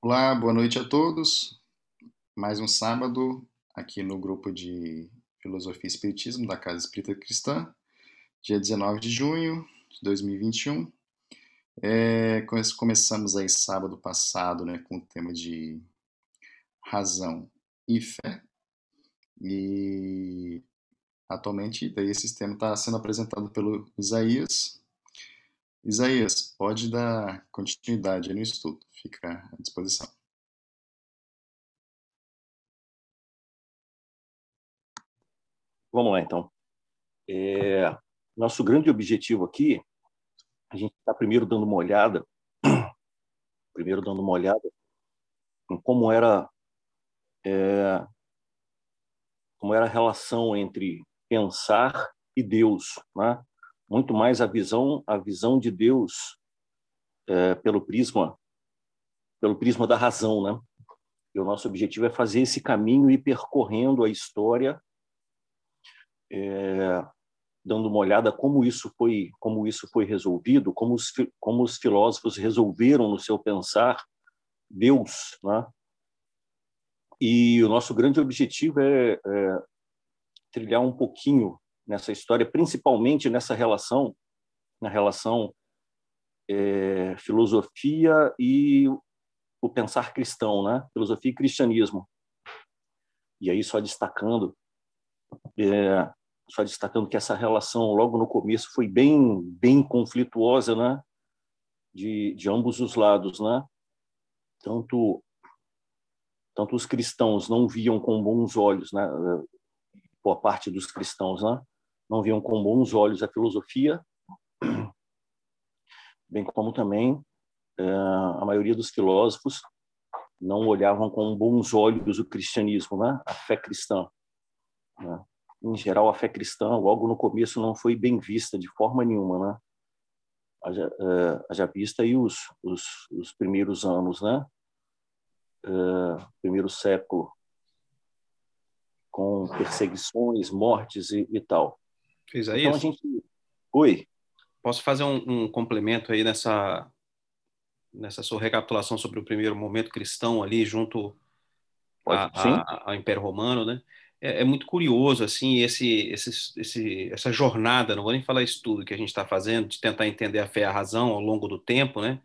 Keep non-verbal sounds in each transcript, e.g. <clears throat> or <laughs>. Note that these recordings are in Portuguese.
Olá, boa noite a todos. Mais um sábado aqui no grupo de Filosofia e Espiritismo da Casa Espírita Cristã, dia 19 de junho de 2021. É, começamos aí sábado passado né, com o tema de razão e fé. E atualmente daí esse sistema está sendo apresentado pelo Isaías. Isaías, pode dar continuidade no estudo, fica à disposição. Vamos lá, então. É, nosso grande objetivo aqui, a gente está primeiro dando uma olhada, <clears throat> primeiro dando uma olhada em como era é, como era a relação entre pensar e Deus, né? Muito mais a visão, a visão de Deus é, pelo prisma, pelo prisma da razão, né? E o nosso objetivo é fazer esse caminho e percorrendo a história, é, dando uma olhada como isso foi, como isso foi resolvido, como os, como os filósofos resolveram no seu pensar Deus, né? E o nosso grande objetivo é, é trilhar um pouquinho nessa história, principalmente nessa relação, na relação é, filosofia e o pensar cristão, né? Filosofia e cristianismo. E aí só destacando, é, só destacando que essa relação logo no começo foi bem, bem conflituosa, né? De, de ambos os lados, né? Tanto tanto os cristãos não viam com bons olhos, né? Boa parte dos cristãos, né? Não viam com bons olhos a filosofia, <clears throat> bem como também é, a maioria dos filósofos não olhavam com bons olhos o cristianismo, né? A fé cristã. Né? Em geral, a fé cristã, logo no começo, não foi bem vista de forma nenhuma, né? Haja, uh, haja vista aí os, os, os primeiros anos, né? uh, primeiro século, com perseguições, mortes e, e tal. Fez aí? Então a gente. Oi. Posso fazer um, um, complemento aí nessa nessa sua recapitulação sobre o primeiro momento cristão ali junto ao Império Romano, né? É, é, muito curioso assim esse, esse, esse, essa jornada, não vou nem falar isso tudo que a gente está fazendo de tentar entender a fé e a razão ao longo do tempo, né?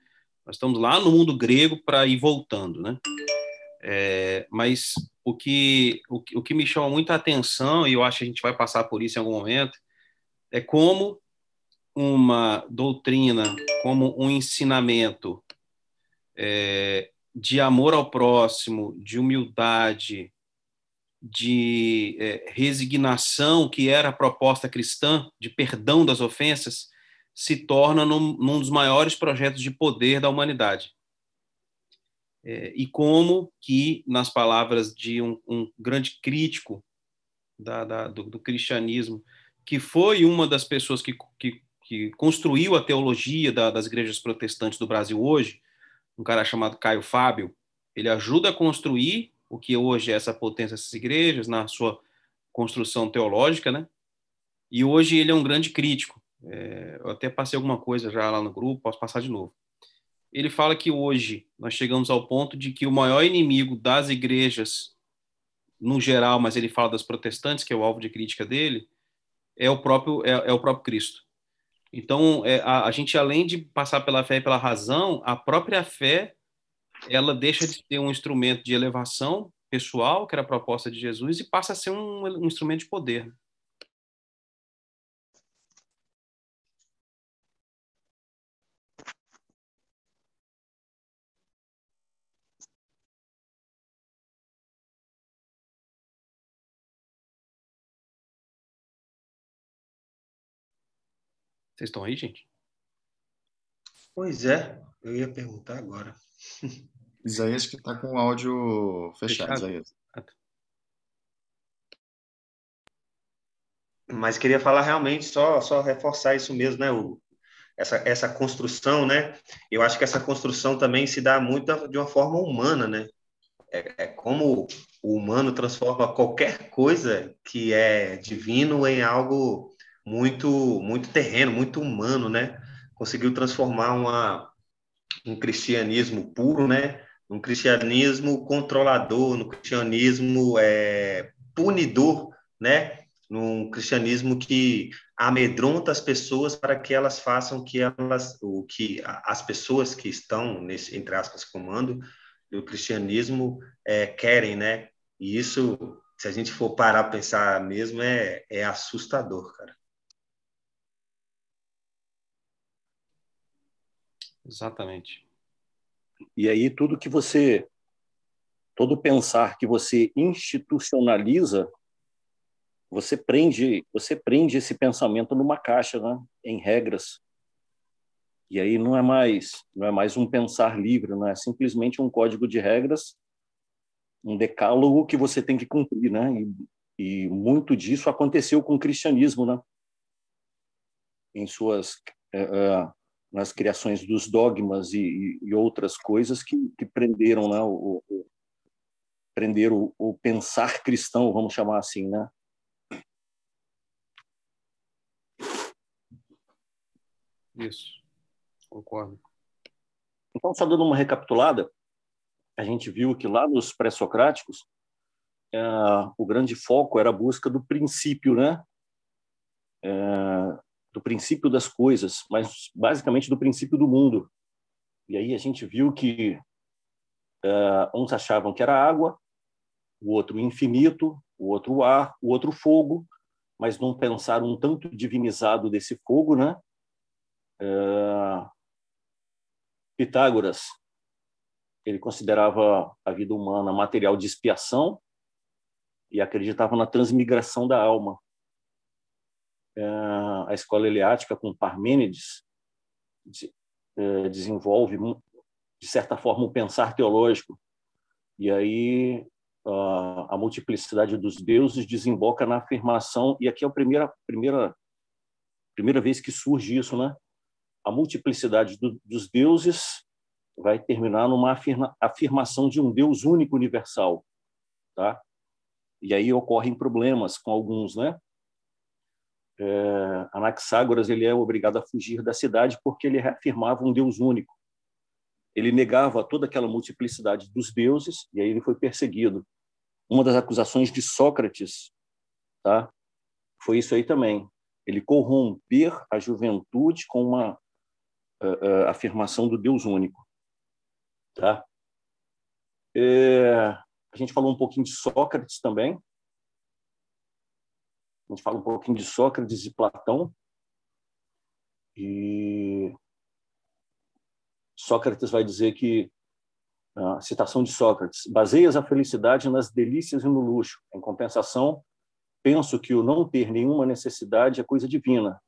Nós estamos lá no mundo grego para ir voltando, né? É, mas o que, o, o que me chama muita atenção, e eu acho que a gente vai passar por isso em algum momento, é como uma doutrina, como um ensinamento é, de amor ao próximo, de humildade, de é, resignação, que era a proposta cristã, de perdão das ofensas, se torna num, num dos maiores projetos de poder da humanidade é, e como que, nas palavras de um, um grande crítico da, da, do, do, cristianismo, que foi uma das pessoas que, que, que construiu a teologia da, das igrejas protestantes do Brasil hoje, um cara chamado Caio Fábio, ele ajuda a construir o que hoje é essa potência dessas igrejas, na sua construção teológica, né? E hoje ele é um grande crítico. É, eu até passei alguma coisa já lá no grupo, posso passar de novo ele fala que hoje nós chegamos ao ponto de que o maior inimigo das igrejas, no geral, mas ele fala das protestantes, que é o alvo de crítica dele, é o próprio, é, é o próprio Cristo. Então, é, a, a, gente, além de passar pela fé e pela razão, a própria fé, ela deixa de ser um instrumento de elevação pessoal, que era a proposta de Jesus, e passa a ser um, um instrumento de poder. Vocês estão aí, gente? Pois é, eu ia perguntar agora. <laughs> Isaías que está com o áudio fechado, fechado. Isaías. Ah, tá. Mas queria falar realmente, só, só reforçar isso mesmo, né? O, essa, essa construção, né? Eu acho que essa construção também se dá muito de uma forma humana, né? É, é como o humano transforma qualquer coisa que é divino em algo muito, muito terreno, muito humano, né? Conseguiu transformar uma, um cristianismo puro, né? Um cristianismo controlador, no cristianismo é, punidor, né? Num cristianismo que amedronta as pessoas para que elas façam que elas, o que as pessoas que estão nesse entre aspas comando do cristianismo é, querem, né? E isso, se a gente for parar a pensar mesmo, é, é assustador, cara. Exatamente. E aí tudo que você, todo pensar que você institucionaliza, você prende, você prende esse pensamento numa caixa, né? Em regras. E aí não é mais, não é mais um pensar livre, não é simplesmente um código de regras, um decálogo que você tem que cumprir, né? E, e muito disso aconteceu com o cristianismo, né? Em suas é, é, nas criações dos dogmas e, e outras coisas que, que prenderam né, o, o, prenderam o, o pensar cristão, vamos chamar assim, né? Isso, concordo. Então, só dando uma recapitulada, a gente viu que lá nos pré-socráticos, é, o grande foco era a busca do princípio, né? É, do princípio das coisas, mas basicamente do princípio do mundo. E aí a gente viu que uh, uns achavam que era água, o outro infinito, o outro ar, o outro fogo, mas não pensaram um tanto divinizado desse fogo, né? Uh, Pitágoras, ele considerava a vida humana material de expiação e acreditava na transmigração da alma. É, a escola eleática com Parmênides é, desenvolve de certa forma um pensar teológico e aí a multiplicidade dos deuses desemboca na afirmação e aqui é a primeira primeira primeira vez que surge isso, né? A multiplicidade do, dos deuses vai terminar numa afirma, afirmação de um Deus único universal, tá? E aí ocorrem problemas com alguns, né? É, Anaxágoras ele é obrigado a fugir da cidade porque ele reafirmava um Deus único. Ele negava toda aquela multiplicidade dos deuses e aí ele foi perseguido. Uma das acusações de Sócrates, tá? Foi isso aí também. Ele corromper a juventude com uma uh, uh, afirmação do Deus único, tá? É, a gente falou um pouquinho de Sócrates também, a gente fala um pouquinho de Sócrates e Platão. E Sócrates vai dizer que, a citação de Sócrates, baseias a felicidade nas delícias e no luxo. Em compensação, penso que o não ter nenhuma necessidade é coisa divina.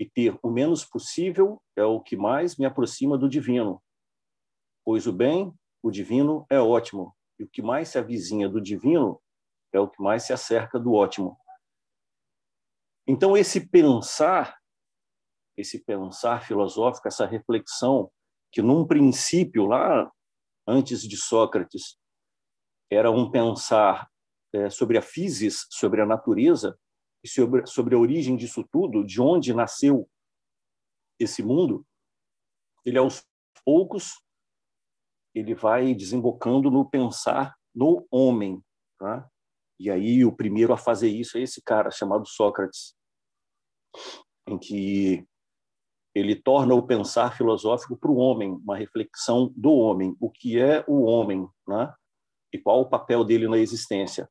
E ter o menos possível é o que mais me aproxima do divino. Pois o bem, o divino, é ótimo. E o que mais se avizinha do divino é o que mais se acerca do ótimo. Então, esse pensar, esse pensar filosófico, essa reflexão, que num princípio, lá antes de Sócrates, era um pensar é, sobre a física, sobre a natureza, e sobre, sobre a origem disso tudo, de onde nasceu esse mundo, ele aos poucos ele vai desembocando no pensar no homem, tá? E aí o primeiro a fazer isso é esse cara chamado Sócrates, em que ele torna o pensar filosófico para o homem, uma reflexão do homem, o que é o homem, né? E qual o papel dele na existência.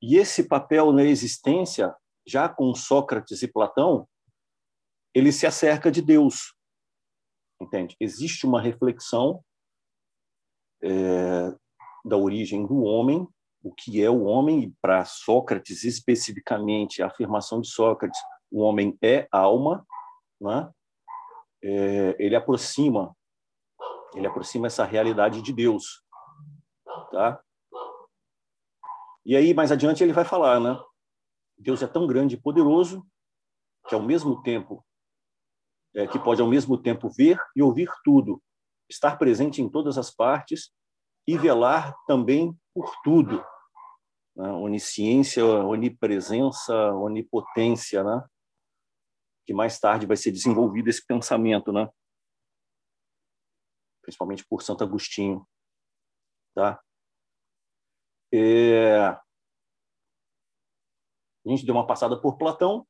E esse papel na existência, já com Sócrates e Platão, ele se acerca de Deus, entende? Existe uma reflexão é, da origem do homem o que é o homem, e para Sócrates especificamente, a afirmação de Sócrates, o homem é alma, né? É, ele aproxima, ele aproxima essa realidade de Deus, tá? E aí mais adiante ele vai falar, né? Deus é tão grande e poderoso que ao mesmo tempo é, que pode ao mesmo tempo ver e ouvir tudo, estar presente em todas as partes e velar também por tudo né? onisciência, onipresença, onipotência, né? que mais tarde vai ser desenvolvido esse pensamento, né? Principalmente por Santo Agostinho, tá? É... A gente deu uma passada por Platão.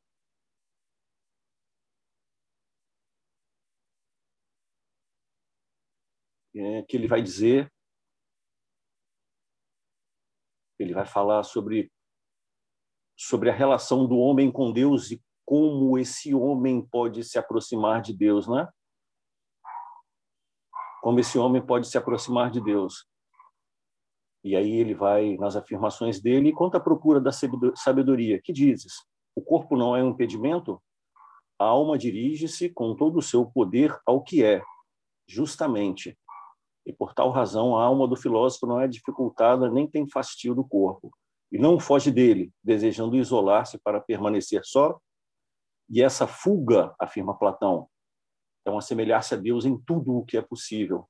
É, que ele vai dizer, ele vai falar sobre sobre a relação do homem com Deus e como esse homem pode se aproximar de Deus, né? Como esse homem pode se aproximar de Deus. E aí ele vai nas afirmações dele e conta a procura da sabedoria. Que dizes? O corpo não é um impedimento? A alma dirige-se com todo o seu poder ao que é, justamente. E por tal razão a alma do filósofo não é dificultada nem tem fastio do corpo e não foge dele, desejando isolar-se para permanecer só. E essa fuga, afirma Platão, é um assemelhar-se a Deus em tudo o que é possível.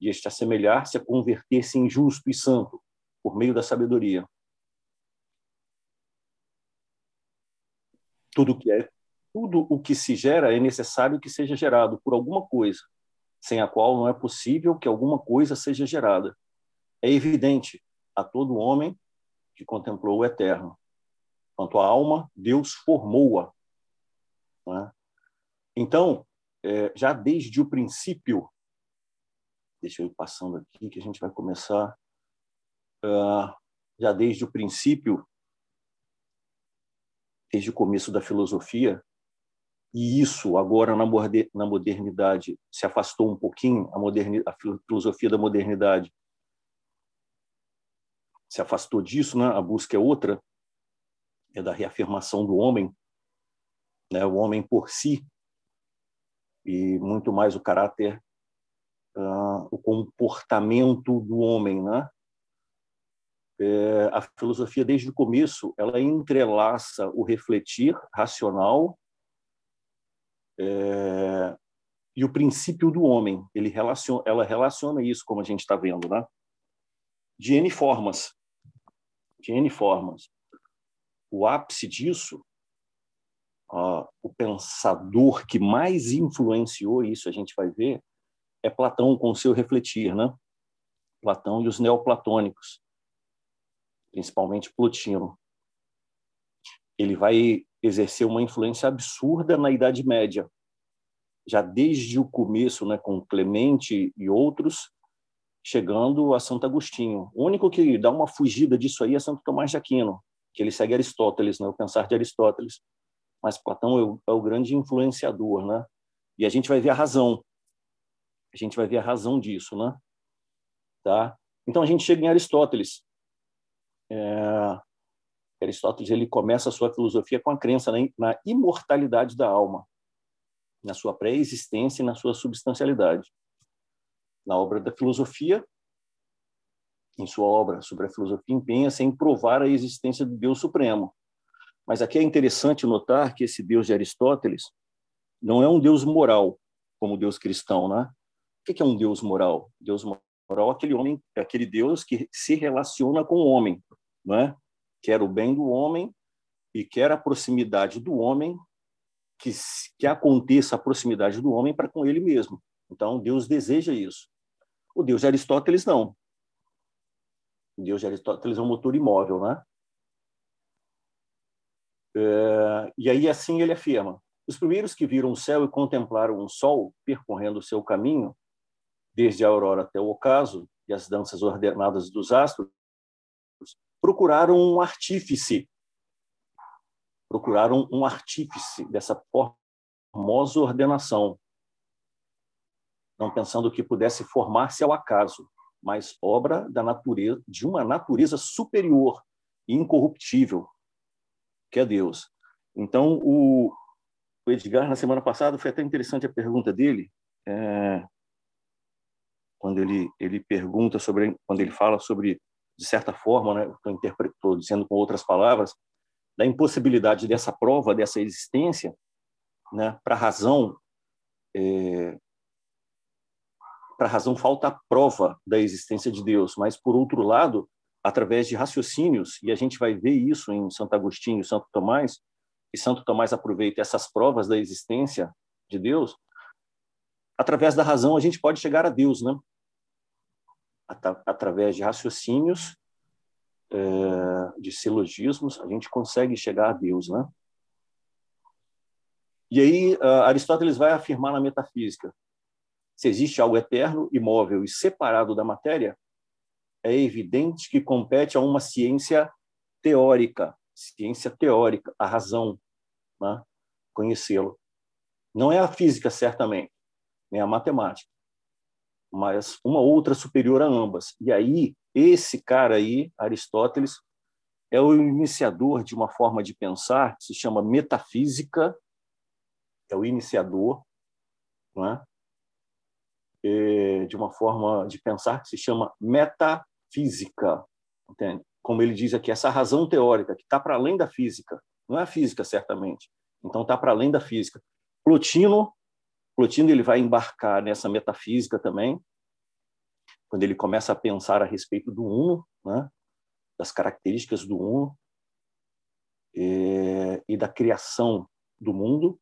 E este assemelhar-se é converter-se em justo e santo por meio da sabedoria. Tudo que é, tudo o que se gera é necessário que seja gerado por alguma coisa, sem a qual não é possível que alguma coisa seja gerada. É evidente a todo homem que contemplou o eterno. Quanto à alma, Deus formou-a. Né? Então, é, já desde o princípio, deixa eu ir passando aqui que a gente vai começar. Uh, já desde o princípio, desde o começo da filosofia, e isso agora na modernidade se afastou um pouquinho, a, a filosofia da modernidade se afastou disso, né? A busca é outra, é da reafirmação do homem, né? O homem por si e muito mais o caráter, uh, o comportamento do homem, né? É, a filosofia desde o começo ela entrelaça o refletir racional é, e o princípio do homem. Ele relaciona, ela relaciona isso, como a gente está vendo, né? De N formas de N formas. O ápice disso, uh, o pensador que mais influenciou isso, a gente vai ver, é Platão com seu refletir, né? Platão e os neoplatônicos, principalmente Plotino. Ele vai exercer uma influência absurda na Idade Média, já desde o começo, né, com Clemente e outros, chegando a Santo Agostinho. O único que dá uma fugida disso aí é Santo Tomás de Aquino, que ele segue Aristóteles, né, o pensar de Aristóteles. Mas Platão é o, é o grande influenciador, né? E a gente vai ver a razão. A gente vai ver a razão disso, né? Tá? Então a gente chega em Aristóteles. É... Aristóteles ele começa a sua filosofia com a crença na, na imortalidade da alma, na sua pré-existência e na sua substancialidade na obra da filosofia, em sua obra sobre a filosofia, empenha-se em provar a existência do Deus Supremo. Mas aqui é interessante notar que esse Deus de Aristóteles não é um Deus moral, como o Deus cristão, né? O que é um Deus moral? Deus moral é aquele homem, é aquele Deus que se relaciona com o homem, né? Quer o bem do homem e quer a proximidade do homem, que, que aconteça a proximidade do homem para com ele mesmo. Então, Deus deseja isso. O Deus de Aristóteles não. O Deus de Aristóteles é um motor imóvel, né? É, e aí assim ele afirma: os primeiros que viram o céu e contemplaram o sol percorrendo o seu caminho, desde a aurora até o ocaso e as danças ordenadas dos astros, procuraram um artífice, procuraram um artífice dessa formosa ordenação, não pensando que pudesse formar-se ao acaso, mas obra da natureza, de uma natureza superior e incorruptível, que é Deus. Então, o, Edgar, na semana passada, foi até interessante a pergunta dele, é, quando ele, ele pergunta sobre, quando ele fala sobre, de certa forma, né, estou dizendo com outras palavras, da impossibilidade dessa prova, dessa existência, né, para a razão é, para razão falta a prova da existência de Deus, mas por outro lado, através de raciocínios, e a gente vai ver isso em Santo Agostinho Santo Tomás, e Santo Tomás aproveita essas provas da existência de Deus, através da razão a gente pode chegar a Deus, né? Através de raciocínios, é, de silogismos, a gente consegue chegar a Deus, né? E aí Aristóteles vai afirmar na metafísica se existe algo eterno, imóvel e separado da matéria, é evidente que compete a uma ciência teórica, ciência teórica, a razão, né? conhecê-lo. Não é a física, certamente, nem a matemática, mas uma outra superior a ambas. E aí, esse cara aí, Aristóteles, é o iniciador de uma forma de pensar que se chama metafísica, é o iniciador, não é? é de uma forma de pensar que se chama metafísica, entende? Como ele diz aqui, essa razão teórica que está para além da física, não é a física certamente, então está para além da física. Plotino Plotino ele vai embarcar nessa metafísica também, quando ele começa a pensar a respeito do uno, né? das características do uno é, e da criação do mundo.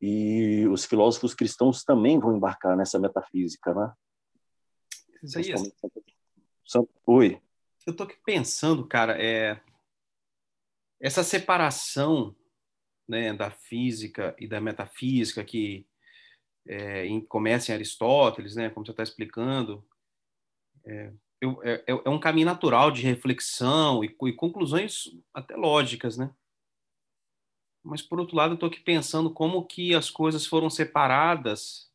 E os filósofos cristãos também vão embarcar nessa metafísica, né? Isaías, Oi. Eu estou aqui pensando, cara, é essa separação né, da física e da metafísica que é, em, começa em Aristóteles, né, como você está explicando, é, é, é, um caminho natural de reflexão e, e, conclusões até lógicas, né? Mas por outro lado, eu estou aqui pensando como que as coisas foram separadas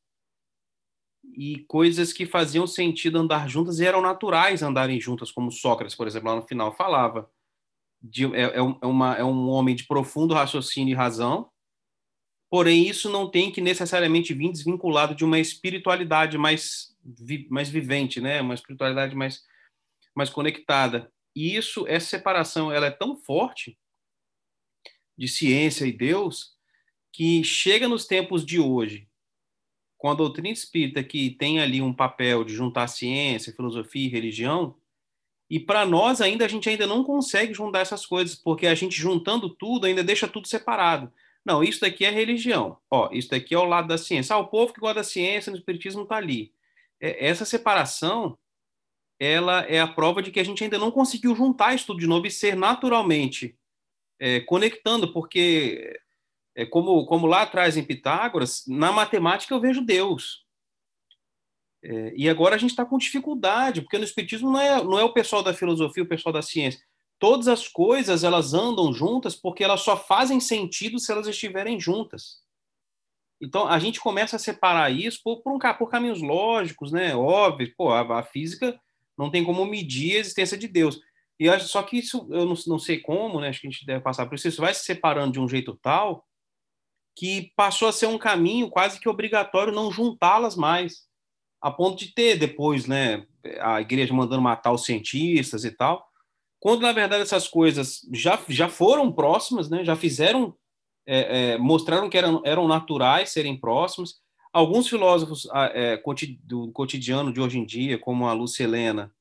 e coisas que faziam sentido andar juntas e eram naturais andarem juntas, como Sócrates, por exemplo, lá no final falava. De, é, é, uma, é um homem de profundo raciocínio e razão, porém isso não tem que necessariamente vir desvinculado de uma espiritualidade mais, vi, mais vivente, né? uma espiritualidade mais, mais conectada. E isso, essa separação, ela é tão forte de ciência e Deus que chega nos tempos de hoje, com a doutrina espírita que tem ali um papel de juntar ciência, filosofia e religião, e para nós ainda a gente ainda não consegue juntar essas coisas, porque a gente juntando tudo ainda deixa tudo separado. Não, isso daqui é religião. Ó, isso daqui é o lado da ciência. Ah, o povo que gosta da ciência no espiritismo está ali. É, essa separação, ela é a prova de que a gente ainda não conseguiu juntar isso tudo de novo e ser naturalmente é, conectando, porque é, como, como lá atrás em Pitágoras, na matemática eu vejo Deus. É, e agora a gente está com dificuldade, porque no espiritismo não é, não é o pessoal da filosofia, o pessoal da ciência todas as coisas elas andam juntas porque elas só fazem sentido se elas estiverem juntas. Então a gente começa a separar isso por, por, um, por caminhos lógicos, né? Óbvio, pô, a, a, física não tem como medir a existência de Deus. E só que isso eu não, não sei como, né? Acho que a gente deve passar por isso. Isso vai se separando de um jeito tal que passou a ser um caminho quase que obrigatório não juntá-las mais, a ponto de ter depois, né? A igreja mandando matar os cientistas e tal quando na verdade essas coisas já, já foram próximas, né? já fizeram, é, é, mostraram que eram, eram naturais serem próximas. Alguns filósofos é, do cotidiano de hoje em dia, como a Lúcia Helena,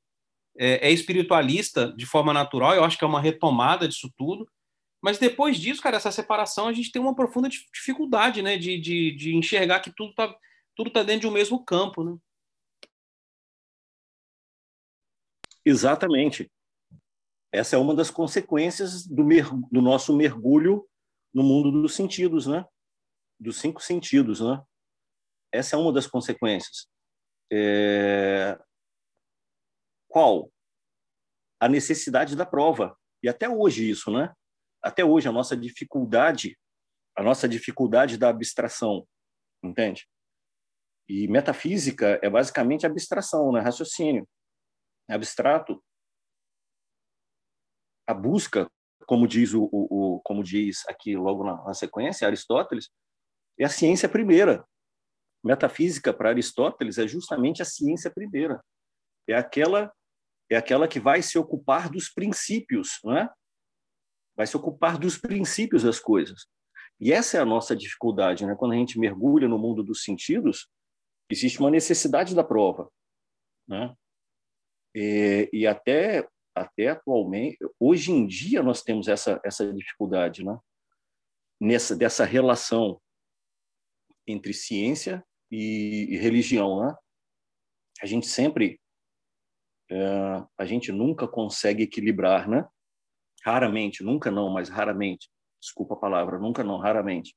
é, é, espiritualista de forma natural, eu acho que é uma retomada disso tudo. Mas depois disso, cara, essa separação, a gente tem uma profunda dificuldade né, de, de, de enxergar que tudo está tudo tá dentro de um mesmo campo. Né? Exatamente. Essa é uma das consequências do, do nosso mergulho no mundo dos sentidos, né? Dos cinco sentidos, né? Essa é uma das consequências. É... Qual? A necessidade da prova. E até hoje isso, né? Até hoje a nossa dificuldade, a nossa dificuldade da abstração, entende? E metafísica é basicamente abstração, né? Raciocínio. Abstrato a busca, como diz o, o, o como diz aqui logo na, na, sequência Aristóteles, é a ciência primeira. Metafísica para Aristóteles é justamente a ciência primeira. É aquela é aquela que vai se ocupar dos princípios, não é? Vai se ocupar dos princípios das coisas. E essa é a nossa dificuldade, né? Quando a gente mergulha no mundo dos sentidos, existe uma necessidade da prova, né? E, e até até atualmente, hoje em dia nós temos essa essa dificuldade, né? nessa dessa relação entre ciência e, e religião, né? A gente sempre, é, a gente nunca consegue equilibrar, né? Raramente, nunca não, mas raramente. Desculpa a palavra, nunca não, raramente.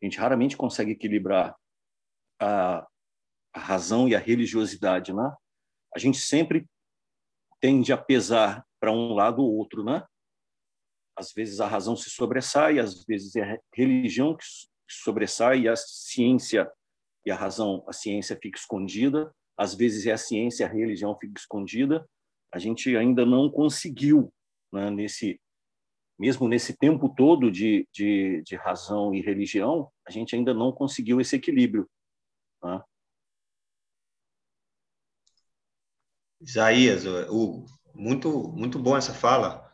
A gente raramente consegue equilibrar a, a razão e a religiosidade, né? A gente sempre tende a pesar para um lado ou outro, né? Às vezes a razão se sobressai, às vezes é a religião que sobressai e a ciência e a razão, a ciência fica escondida, às vezes é a ciência a religião fica escondida. A gente ainda não conseguiu, né, nesse mesmo nesse tempo todo de, de, de, razão e religião, a gente ainda não conseguiu esse equilíbrio. Né? Isaías, Hugo, muito, muito bom essa fala.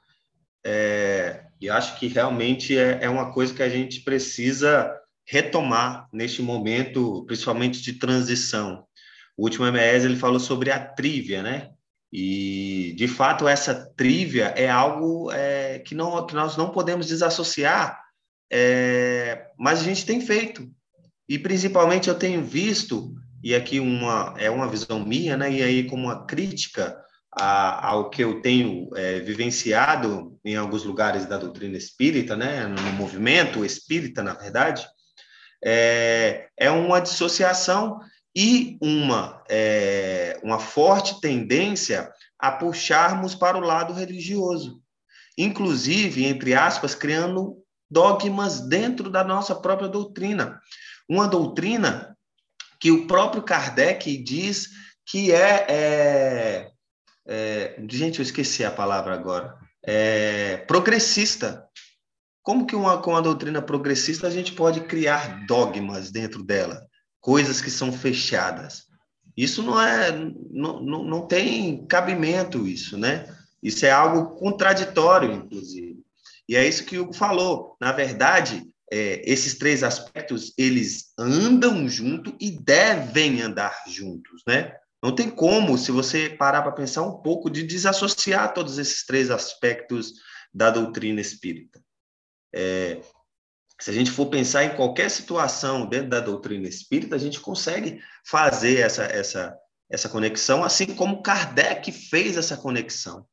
É, e acho que realmente é, é uma coisa que a gente precisa retomar neste momento, principalmente de transição. O último MES ele falou sobre a trívia, né? E, de fato, essa trívia é algo é, que, não, que nós não podemos desassociar, é, mas a gente tem feito. E, principalmente, eu tenho visto, e aqui uma, é uma visão minha, né? E aí, como uma crítica a, ao que eu tenho é, vivenciado em alguns lugares da doutrina espírita, né, no movimento espírita, na verdade, é, é uma dissociação e uma, é, uma forte tendência a puxarmos para o lado religioso, inclusive, entre aspas, criando dogmas dentro da nossa própria doutrina. Uma doutrina que o próprio Kardec diz que é, é é, gente, eu esqueci a palavra agora. É, progressista. Como que uma, com uma doutrina progressista a gente pode criar dogmas dentro dela? Coisas que são fechadas. Isso não é, não, não, não tem cabimento isso, né? Isso é algo contraditório, inclusive. E é isso que o Hugo falou. Na verdade, é, esses três aspectos, eles andam junto e devem andar juntos, né? Não tem como, se você parar para pensar um pouco, de desassociar todos esses três aspectos da doutrina espírita. É, se a gente for pensar em qualquer situação dentro da doutrina espírita, a gente consegue fazer essa, essa, essa conexão, assim como Kardec fez essa conexão.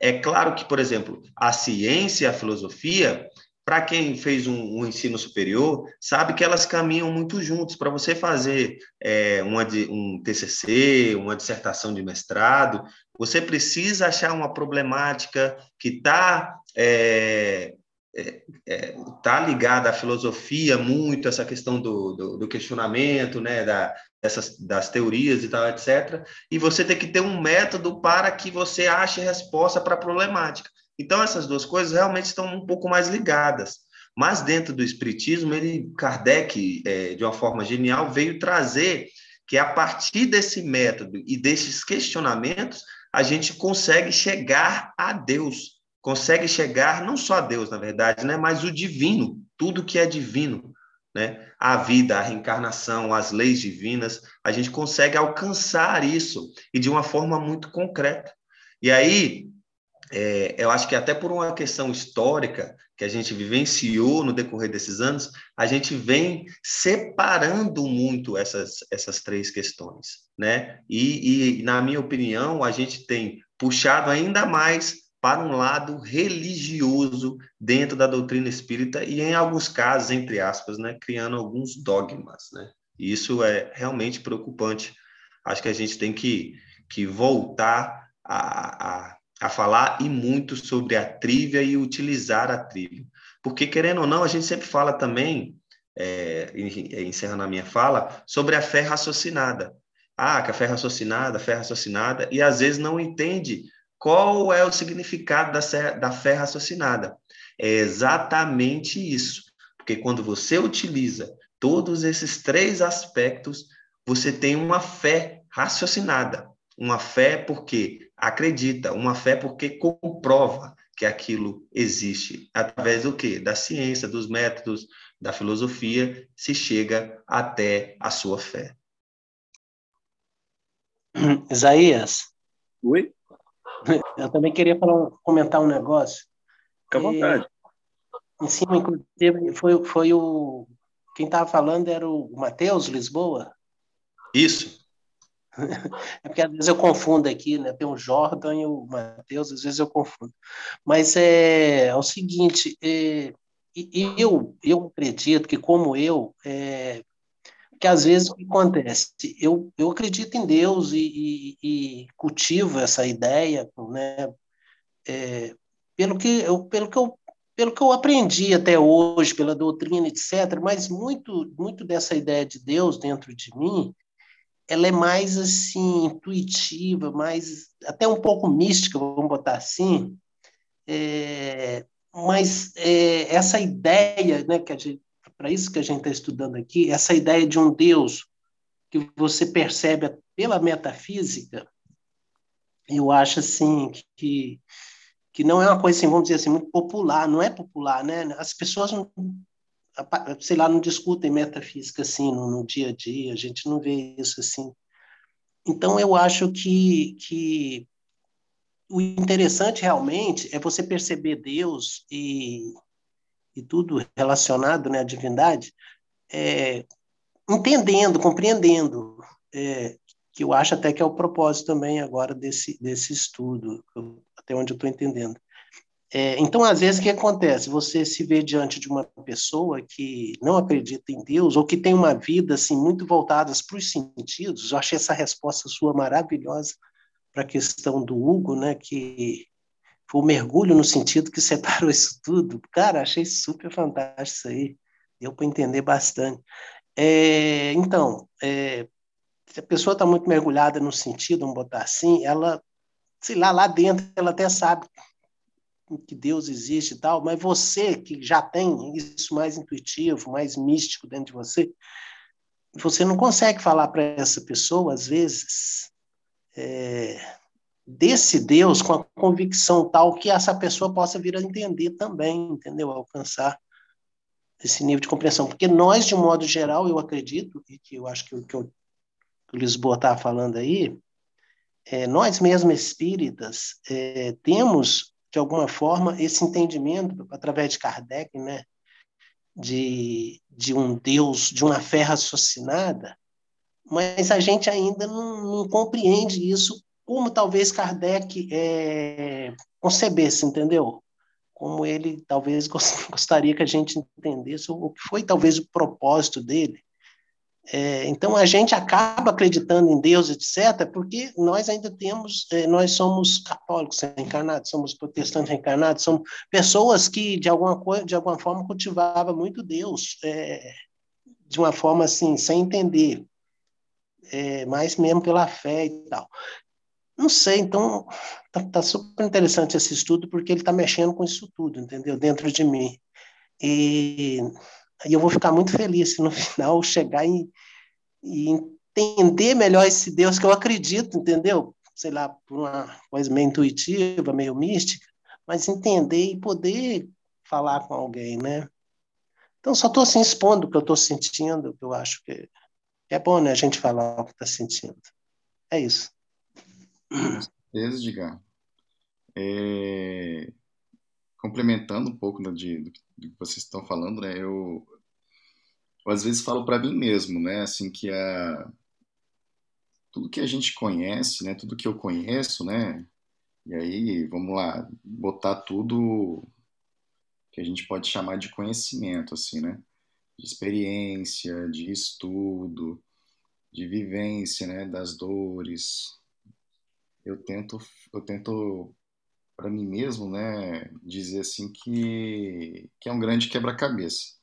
É claro que, por exemplo, a ciência e a filosofia, para quem fez um, um, ensino superior, sabe que elas caminham muito juntos. Para você fazer é, uma, um TCC, uma dissertação de mestrado, você precisa achar uma problemática que está é, é, é, tá ligada à filosofia muito, essa questão do, do, do questionamento, né, da, dessas, das teorias e tal, etc. E você tem que ter um método para que você ache resposta para a problemática. Então, essas duas coisas realmente estão um pouco mais ligadas. Mas dentro do Espiritismo, ele, Kardec, é, de uma forma genial, veio trazer que a partir desse método e desses questionamentos, a gente consegue chegar a Deus, consegue chegar não só a Deus, na verdade, né, mas o divino, tudo que é divino, né? A vida, a reencarnação, as leis divinas, a gente consegue alcançar isso e de uma forma muito concreta. E aí, é, eu acho que até por uma questão histórica que a gente vivenciou no decorrer desses anos, a gente vem separando muito essas, essas três questões, né? E, e, na minha opinião, a gente tem puxado ainda mais para um lado religioso dentro da doutrina espírita e, em alguns casos, entre aspas, né, criando alguns dogmas, né? E isso é realmente preocupante. Acho que a gente tem que, que voltar a, a a falar e muito sobre a trivia e utilizar a trivia. Porque, querendo ou não, a gente sempre fala também, é, encerrando a minha fala, sobre a fé raciocinada. Ah, que a fé raciocinada, a fé raciocinada, e às vezes não entende qual é o significado da, da fé raciocinada. É exatamente isso. Porque quando você utiliza todos esses três aspectos, você tem uma fé raciocinada. Uma fé porque acredita, uma fé porque comprova que aquilo existe. Através do quê? Da ciência, dos métodos, da filosofia, se chega até a sua fé. <clears throat> Isaías. Oi? <laughs> Eu também queria falar, comentar um negócio. Fica à vontade. em cima, inclusive, foi, foi o. Quem estava falando era o Matheus Lisboa. Isso. <laughs> É porque às vezes eu confundo aqui, né? Tem o Jordan e o Matheus, às vezes eu confundo. Mas é, é o seguinte, é, eu, eu acredito que, como eu, é, que às vezes o que acontece? Eu, eu acredito em Deus e, e, e cultivo essa ideia, né? É, pelo, que eu, pelo, que eu, pelo que eu aprendi até hoje, pela doutrina, etc., mas muito, muito dessa ideia de Deus dentro de mim, ela é mais assim, intuitiva, mais até um pouco mística, vamos botar assim. É, mas é, essa ideia, né, que para isso que a gente está estudando aqui, essa ideia de um Deus que você percebe pela metafísica, eu acho assim que que não é uma coisa assim, vamos dizer assim, muito popular, não é popular, né? As pessoas sei lá, não discutem metafísica assim no, no dia a dia, a gente não vê isso assim. Então eu acho que que o interessante realmente é você perceber Deus e e tudo relacionado né, à divindade, é, entendendo, compreendendo, é, que eu acho até que é o propósito também agora desse, desse estudo, até onde eu estou entendendo. É, então, às vezes, o que acontece? Você se vê diante de uma pessoa que não acredita em Deus ou que tem uma vida assim muito voltada para os sentidos. Eu achei essa resposta sua maravilhosa para a questão do Hugo, né? Que foi o mergulho no sentido que separou <laughs> isso tudo. Cara, achei super fantástico isso aí. Deu para entender bastante. É, então, é, se a pessoa está muito mergulhada no sentido, vamos botar assim, ela, sei lá, lá dentro ela até sabe que Deus existe e tal, mas você que já tem isso mais intuitivo, mais místico dentro de você, você não consegue falar para essa pessoa, às vezes, é, desse Deus com a convicção tal que essa pessoa possa vir a entender também, entendeu? Alcançar esse nível de compreensão. Porque nós, de um modo geral, eu acredito, e que eu acho que, eu, que o Lisboa estava falando aí, é, nós mesmos espíritas é, temos, de alguma forma, esse entendimento, através de Kardec, né, de, de um Deus, de uma fé raciocinada, mas a gente ainda não, não compreende isso como talvez Kardec é, concebesse, entendeu? Como ele talvez <laughs> gostaria que a gente entendesse o que foi talvez o propósito dele. É, então a gente acaba acreditando em Deus, etc., porque nós ainda temos, é, nós somos católicos reencarnados, somos protestantes reencarnados, somos pessoas que de alguma coisa, de alguma forma cultivava muito Deus, é, de uma forma assim, sem entender, é, mais mesmo pela fé e tal. Não sei, então tá, tá, super interessante esse estudo porque ele está mexendo com isso tudo, entendeu? Dentro de mim. E aí eu vou ficar muito feliz se no <laughs> final chegar e, e entender melhor esse Deus que eu acredito, entendeu? Sei lá, por uma coisa meio intuitiva, meio mística, mas entender e poder falar com alguém, né? Então, só estou assim expondo o que eu estou sentindo, que eu acho que é bom, né, a gente falar o que está sentindo. É isso. Com certeza, Diga. É, complementando um pouco de, do, que vocês estão falando, né? Eu, eu às vezes falo para mim mesmo, né? Assim que a tudo que a gente conhece, né? Tudo que eu conheço, né? E aí, vamos lá, botar tudo que a gente pode chamar de conhecimento, assim, né? De experiência, de estudo, de vivência, né? Das dores, eu tento, eu tento para mim mesmo, né, dizer assim que, que é um grande quebra-cabeça.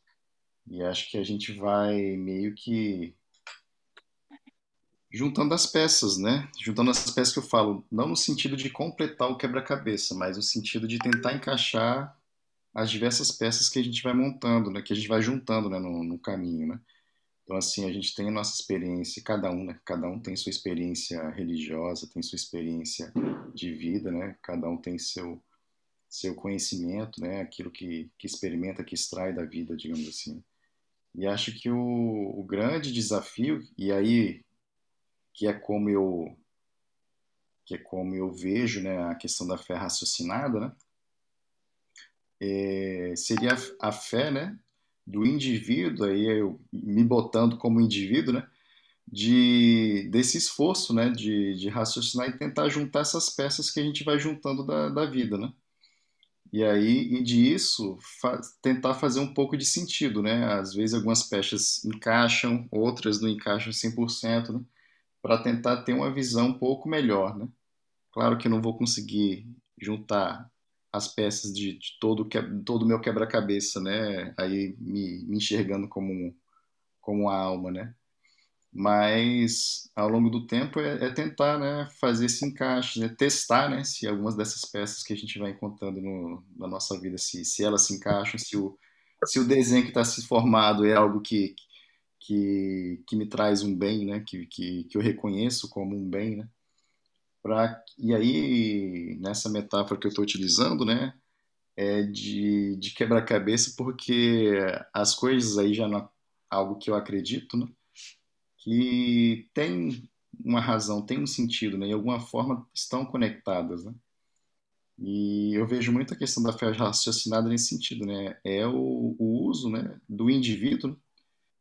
E acho que a gente vai meio que juntando as peças, né? Juntando as peças que eu falo, não no sentido de completar o quebra-cabeça, mas no sentido de tentar encaixar as diversas peças que a gente vai montando, né? Que a gente vai juntando, né? No, no caminho, né? Então, assim, a gente tem a nossa experiência, cada um, né? Cada um tem sua experiência religiosa, tem sua experiência de vida, né? Cada um tem seu seu conhecimento, né? Aquilo que, que experimenta, que extrai da vida, digamos assim. E acho que o, o grande desafio, e aí que é como eu que é como eu vejo, né, a questão da fé raciocinada, né? é, seria a, fé, né, do indivíduo, aí eu me botando como indivíduo, né, de, desse esforço, né, de, de raciocinar e tentar juntar essas peças que a gente vai juntando da, da vida, né. E aí, e disso, fa tentar fazer um pouco de sentido, né? Às vezes algumas peças encaixam, outras não encaixam 100%, né? Para tentar ter uma visão um pouco melhor, né? Claro que não vou conseguir juntar as peças de, de todo que, todo o meu quebra-cabeça, né? Aí me, me enxergando como como a alma, né? mas ao longo do tempo é, é, tentar né, fazer esse encaixe, né, testar né, se algumas dessas peças que a gente vai encontrando no, na nossa vida, se, se elas se encaixam, se o, se o desenho que está se formado é algo que, que, que me traz um bem, né, que, que, que eu reconheço como um bem. Né, e aí, nessa metáfora que eu estou utilizando, né, é de, de quebra-cabeça, porque as coisas aí já não é algo que eu acredito, né, que tem uma razão, tem um sentido, né? E de alguma forma estão conectadas, né? E eu vejo muito a questão da fé raciocinada nesse sentido, né? É o, o uso, né, do indivíduo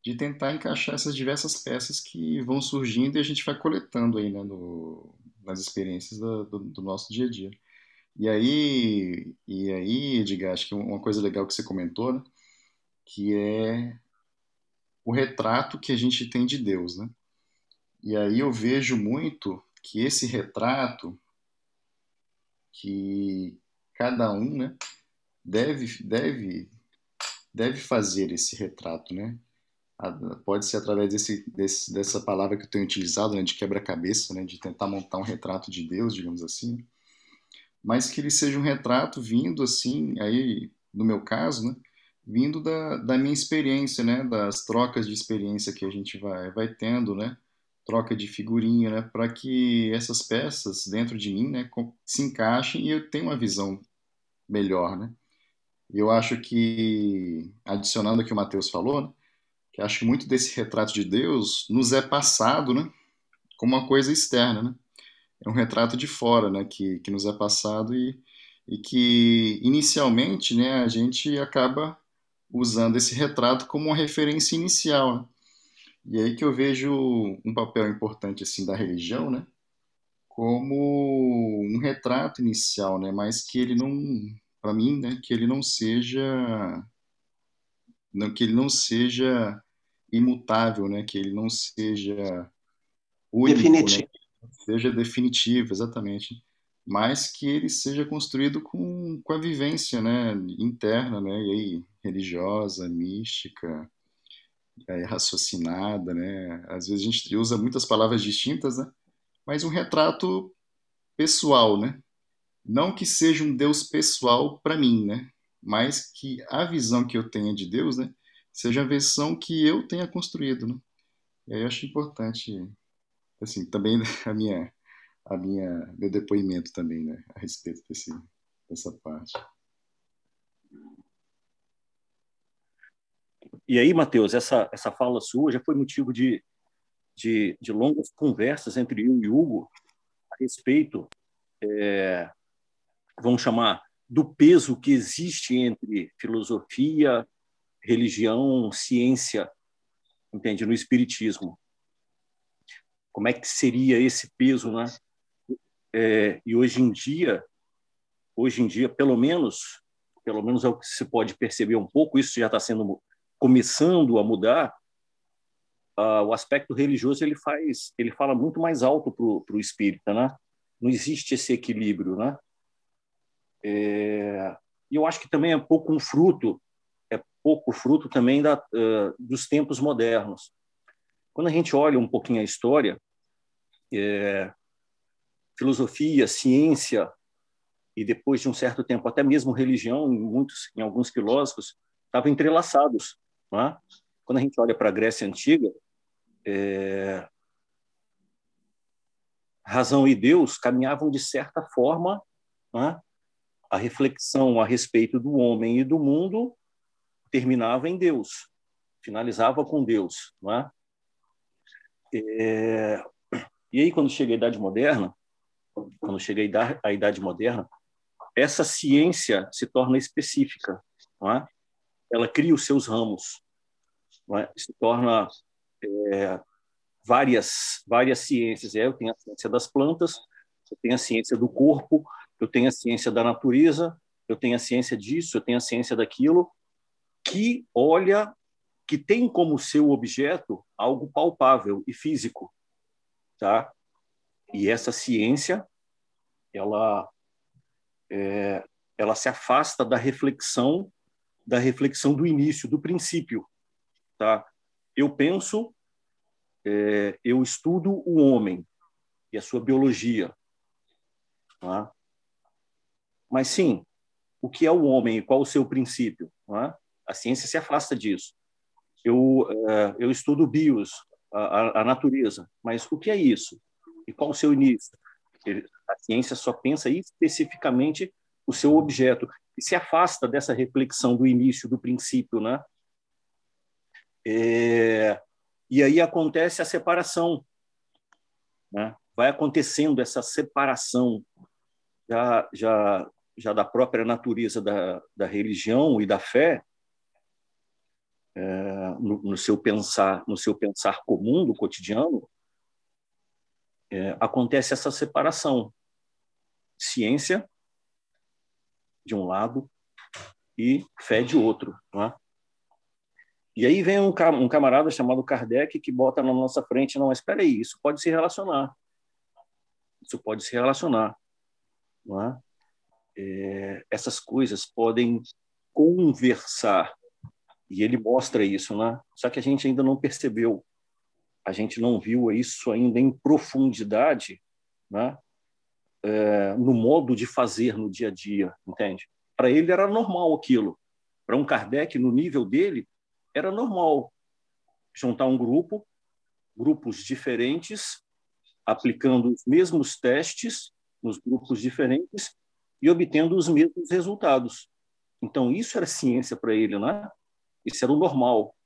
de tentar encaixar essas diversas peças que vão surgindo e a gente vai coletando aí, né, no, nas experiências do, do, do, nosso dia a dia. E aí, e aí, Edgar, acho que uma coisa legal que você comentou, né, que é o retrato que a gente tem de Deus, né? E aí eu vejo muito que esse retrato que cada um, né, deve deve deve fazer esse retrato, né? Pode ser através desse, desse dessa palavra que eu tenho utilizado, né, de quebra-cabeça, né, de tentar montar um retrato de Deus, digamos assim, mas que ele seja um retrato vindo assim, aí no meu caso, né, vindo da, da minha experiência, né, das trocas de experiência que a gente vai, vai tendo, né, troca de figurinha, né, para que essas peças dentro de mim, né, se encaixem e eu tenha uma visão melhor, né. Eu acho que, adicionando o que o Mateus falou, né, que acho que muito desse retrato de Deus nos é passado, né, como uma coisa externa, né. É um retrato de fora, né, que, que nos é passado e, e que inicialmente, né, a gente acaba usando esse retrato como uma referência inicial. Né? E aí que eu vejo um papel importante assim da religião, né? Como um retrato inicial, né? Mas que ele não, para mim, né? Que ele não seja, não, que ele não seja imutável, né? Que ele não seja único, definitivo. Né? Seja definitivo, exatamente mas que ele seja construído com, com a vivência né, interna, né, e aí, religiosa, mística, é, raciocinada, né? Às vezes a gente usa muitas palavras distintas, né? Mas um retrato pessoal, né? Não que seja um Deus pessoal para mim, né? Mas que a visão que eu tenha de Deus, né? Seja a versão que eu tenha construído, né? E aí eu acho importante, assim, também <laughs> a minha a minha meu depoimento também, né, a respeito desse, dessa parte. E aí, Matheus, essa essa fala sua já foi motivo de, de, de longas conversas entre eu e Hugo a respeito, é, vamos chamar, do peso que existe entre filosofia, religião, ciência, entende, no espiritismo. Como é que seria esse peso, né? É, e hoje em dia, hoje em dia, pelo menos, pelo menos é o que se pode perceber um pouco, isso já está sendo começando a mudar. Uh, o aspecto religioso ele faz, ele fala muito mais alto para o espírita, né? Não existe esse equilíbrio, né? É, eu acho que também é pouco um fruto, é pouco fruto também da, uh, dos tempos modernos. Quando a gente olha um pouquinho a história, é, filosofia, ciência e depois de um certo tempo até mesmo religião, em muitos, em alguns filósofos estavam entrelaçados. É? Quando a gente olha para a Grécia antiga, é... razão e Deus caminhavam de certa forma. É? A reflexão a respeito do homem e do mundo terminava em Deus, finalizava com Deus. É? É... E aí, quando chega a Idade Moderna, quando chega a idade, a idade moderna, essa ciência se torna específica, não é? ela cria os seus ramos, não é? se torna é, várias, várias ciências. Eu tenho a ciência das plantas, eu tenho a ciência do corpo, eu tenho a ciência da natureza, eu tenho a ciência disso, eu tenho a ciência daquilo, que olha, que tem como seu objeto algo palpável e físico, tá? E essa ciência, ela, é, ela se afasta da reflexão, da reflexão do início, do princípio, tá? Eu penso, é, eu estudo o homem e a sua biologia, tá? Mas sim, o que é o homem e qual o seu princípio? Tá? A ciência se afasta disso. Eu, é, eu estudo bios, a, a, natureza, mas o que é isso? E qual o seu início? A ciência só pensa especificamente o seu objeto e se afasta dessa reflexão do início, do princípio, né? É, e aí acontece a separação, né? Vai acontecendo essa separação já já já da própria natureza da, da religião e da fé é, no, no, seu pensar no seu pensar comum do cotidiano é, acontece essa separação ciência de um lado e fé de outro é? e aí vem um, um camarada chamado Kardec que bota na nossa frente não espera aí isso pode se relacionar isso pode se relacionar não é? É, essas coisas podem conversar e ele mostra isso, né? Só que a gente ainda não percebeu, a gente não viu isso ainda em profundidade, né? É, no modo de fazer no dia a dia, entende? Para ele era normal aquilo. Para um Kardec no nível dele era normal juntar um grupo, grupos diferentes, aplicando os mesmos testes nos grupos diferentes e obtendo os mesmos resultados. Então, isso era ciência para ele, né? Isso era o normal,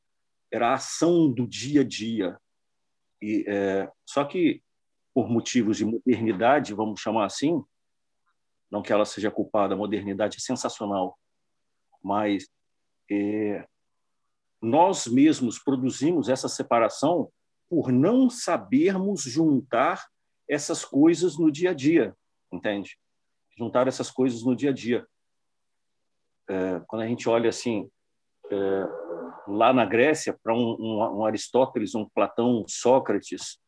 era a ação do dia a dia. E, é, só que, por motivos de modernidade, vamos chamar assim, não que ela seja culpada, a modernidade é sensacional, mas é, nós mesmos produzimos essa separação por não sabermos juntar essas coisas no dia a dia, entende? Juntar essas coisas no dia a dia. É, quando a gente olha assim, é, lá na Grécia, para um, um, um, Aristóteles, um Platão, um Sócrates,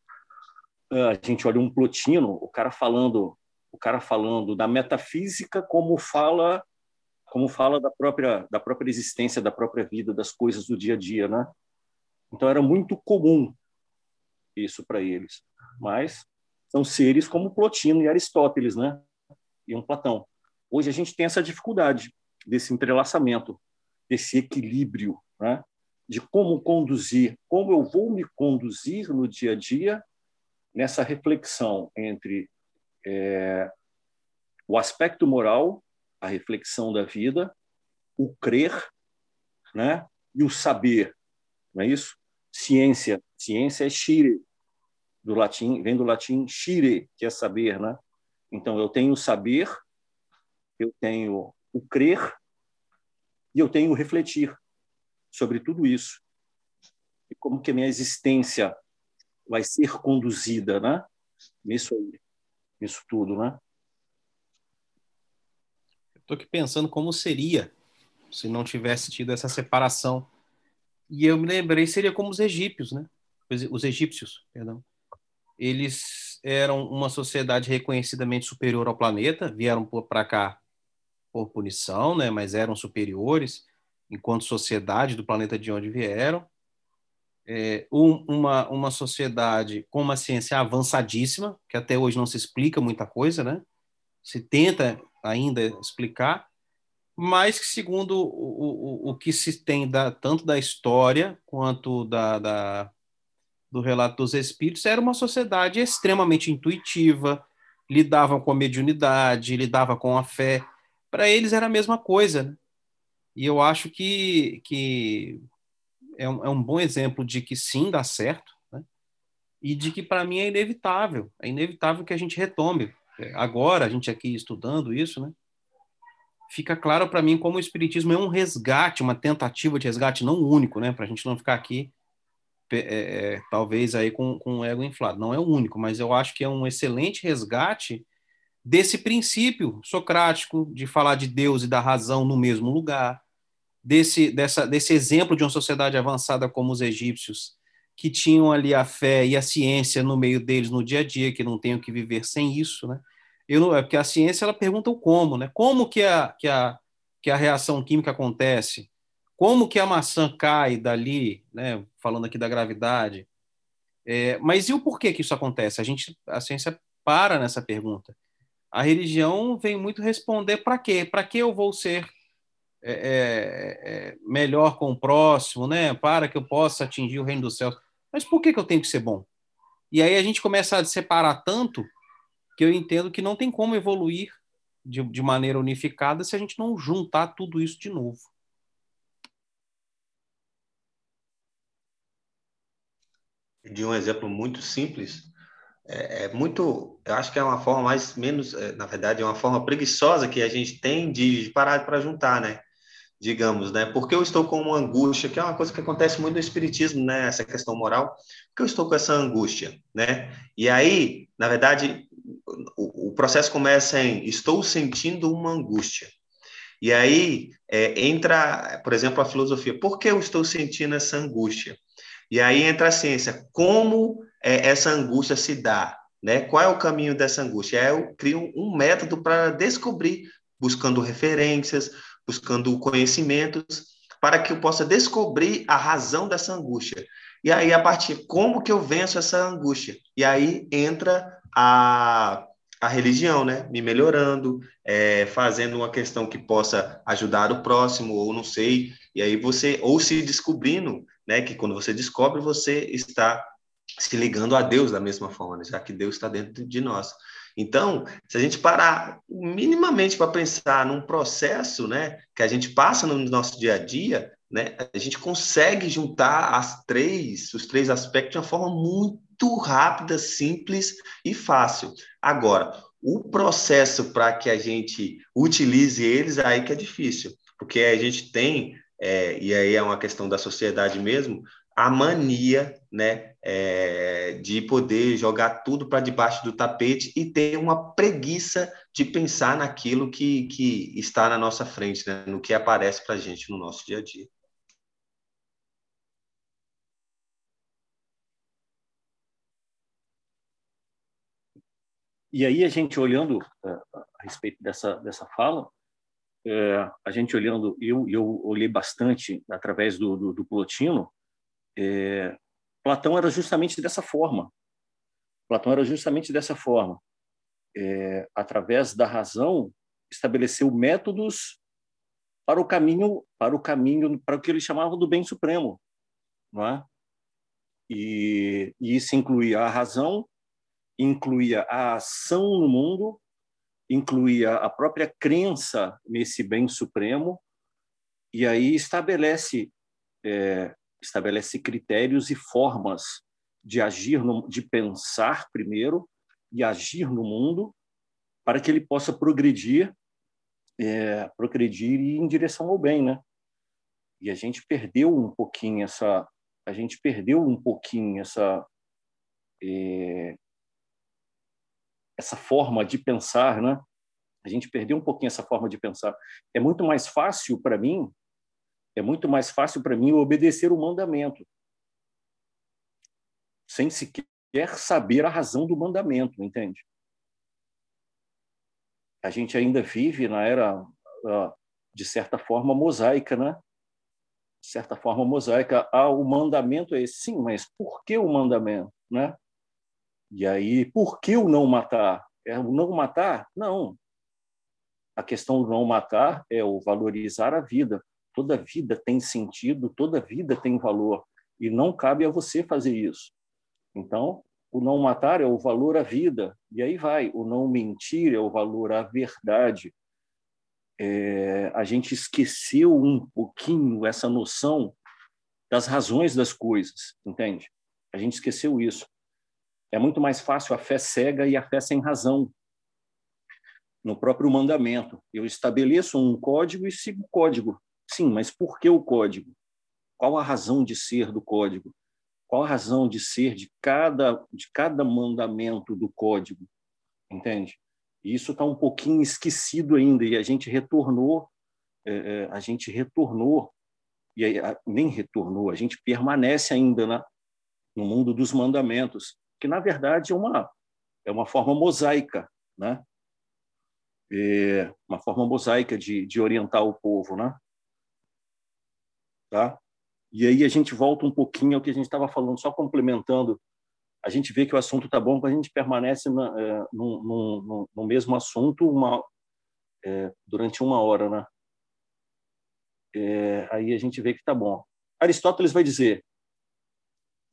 é, a gente olha um Plotino, o cara falando, o cara falando da metafísica como fala, como fala da própria da própria existência, da própria vida, das coisas do dia a dia, né? Então era muito comum isso para eles. Mas são seres como Plotino e Aristóteles, né? E um Platão. Hoje a gente tem essa dificuldade desse entrelaçamento, desse equilíbrio, né? de como conduzir, como eu vou me conduzir no dia a dia nessa reflexão entre é, o aspecto moral, a reflexão da vida, o crer, né, e o saber, não é isso? Ciência, ciência é shire, do latim, vem do latim shire, que é saber, né? Então, eu tenho o saber, eu tenho o crer e eu tenho o refletir sobre tudo isso. E como que a minha existência vai ser conduzida, né? Nisso aí, nisso tudo, né? Estou aqui pensando como seria se não tivesse tido essa separação. E eu me lembrei, seria como os egípcios, né? Os egípcios, perdão. Eles eram uma sociedade reconhecidamente superior ao planeta, vieram para cá por punição, né, mas eram superiores enquanto sociedade do planeta de onde vieram. É, um, uma, uma sociedade com uma ciência avançadíssima, que até hoje não se explica muita coisa, né? se tenta ainda explicar, mas que, segundo o, o, o que se tem da, tanto da história quanto da, da, do relato dos espíritos era uma sociedade extremamente intuitiva, lidava com a mediunidade, lidava com a fé. Para eles era a mesma coisa. Né? E eu acho que, que é, um, é um bom exemplo de que sim, dá certo, né? e de que para mim é inevitável. É inevitável que a gente retome. Agora, a gente aqui estudando isso, né? fica claro para mim como o espiritismo é um resgate, uma tentativa de resgate, não único, né? Para a gente não ficar aqui é, é, talvez aí com, com o ego inflado. Não é o único, mas eu acho que é um excelente resgate desse princípio socrático de falar de Deus e da razão no mesmo lugar, desse, dessa, desse exemplo de uma sociedade avançada como os egípcios, que tinham ali a fé e a ciência no meio deles no dia a dia, que não tenham que viver sem isso, né? Eu é porque a ciência ela pergunta o como, né? Como que a, que a, que a reação química acontece? Como que a maçã cai dali, né? Falando aqui da gravidade. É, mas e o porquê que isso acontece? A gente, a ciência para nessa pergunta. A religião vem muito responder para quê? Para que eu vou ser é, é, é, melhor com o próximo, né? Para que eu possa atingir o reino dos céus. Mas por que, que eu tenho que ser bom? E aí a gente começa a separar tanto que eu entendo que não tem como evoluir de, de maneira unificada se a gente não juntar tudo isso de novo. De um exemplo muito simples, é, é, muito, eu acho que é uma forma mais menos, é, na verdade, é uma forma preguiçosa que a gente tem de parar para juntar, né? Digamos, né? Porque eu estou com uma angústia, que é uma coisa que acontece muito no espiritismo, né? Essa questão moral. Porque eu estou com essa angústia, né? E aí, na verdade, o, o processo começa em estou sentindo uma angústia. E aí é, entra, por exemplo, a filosofia. Por que eu estou sentindo essa angústia? E aí entra a ciência. Como é, essa angústia se dá? Né? Qual é o caminho dessa angústia? É, eu crio um método para descobrir, buscando referências, buscando conhecimentos, para que eu possa descobrir a razão dessa angústia. E aí, a partir, como que eu venço essa angústia? E aí entra a, a religião, né? Me melhorando, é, fazendo uma questão que possa ajudar o próximo, ou não sei. E aí você, ou se descobrindo, né? Que quando você descobre, você está se ligando a Deus da mesma forma, já que Deus está dentro de nós. Então, se a gente parar minimamente para pensar num processo, né, que a gente passa no nosso dia a dia, né, a gente consegue juntar as três, os três aspectos de uma forma muito rápida, simples e fácil. Agora, o processo para que a gente utilize eles, aí que é difícil, porque a gente tem, é, e aí é uma questão da sociedade mesmo, a mania né, é, de poder jogar tudo para debaixo do tapete e ter uma preguiça de pensar naquilo que, que está na nossa frente, né, no que aparece para a gente no nosso dia a dia. E aí a gente olhando é, a respeito dessa dessa fala, é, a gente olhando, eu eu olhei bastante através do, do, do Plotino, é, Platão era justamente dessa forma. Platão era justamente dessa forma, é, através da razão estabeleceu métodos para o caminho para o caminho para o que ele chamava do bem supremo, não é? E, e isso incluía a razão incluía a ação no mundo, incluía a própria crença nesse bem supremo, e aí estabelece é, estabelece critérios e formas de agir, no, de pensar primeiro e agir no mundo, para que ele possa progredir, é, progredir ir em direção ao bem, né? E a gente perdeu um pouquinho essa, a gente perdeu um pouquinho essa é, essa forma de pensar, né? A gente perdeu um pouquinho essa forma de pensar. É muito mais fácil para mim, é muito mais fácil para mim obedecer o mandamento, sem sequer saber a razão do mandamento, entende? A gente ainda vive na era, de certa forma, mosaica, né? De certa forma mosaica. Ah, o mandamento é esse. Sim, mas por que o mandamento, né? E aí, por que o não matar? É o não matar? Não. A questão do não matar é o valorizar a vida. Toda vida tem sentido, toda vida tem valor. E não cabe a você fazer isso. Então, o não matar é o valor à vida. E aí vai. O não mentir é o valor à verdade. É, a gente esqueceu um pouquinho essa noção das razões das coisas, entende? A gente esqueceu isso. É muito mais fácil a fé cega e a fé sem razão. no próprio mandamento. Eu estabeleço um código e sigo o código. Sim, mas por que o código? Qual a razão de ser do código? Qual a razão de ser de cada, de cada mandamento do código? Entende? Isso está um pouquinho esquecido ainda e a gente retornou, é, é, a gente retornou e aí, nem retornou, a gente permanece ainda na, no mundo dos mandamentos, que na verdade é uma é uma forma mosaica, né? É uma forma mosaica de, de orientar o povo, né? Tá? E aí a gente volta um pouquinho ao que a gente estava falando, só complementando. A gente vê que o assunto está bom quando a gente permanece na, é, no, no, no, mesmo assunto uma, é, durante uma hora, né? É, aí a gente vê que está bom. Aristóteles vai dizer,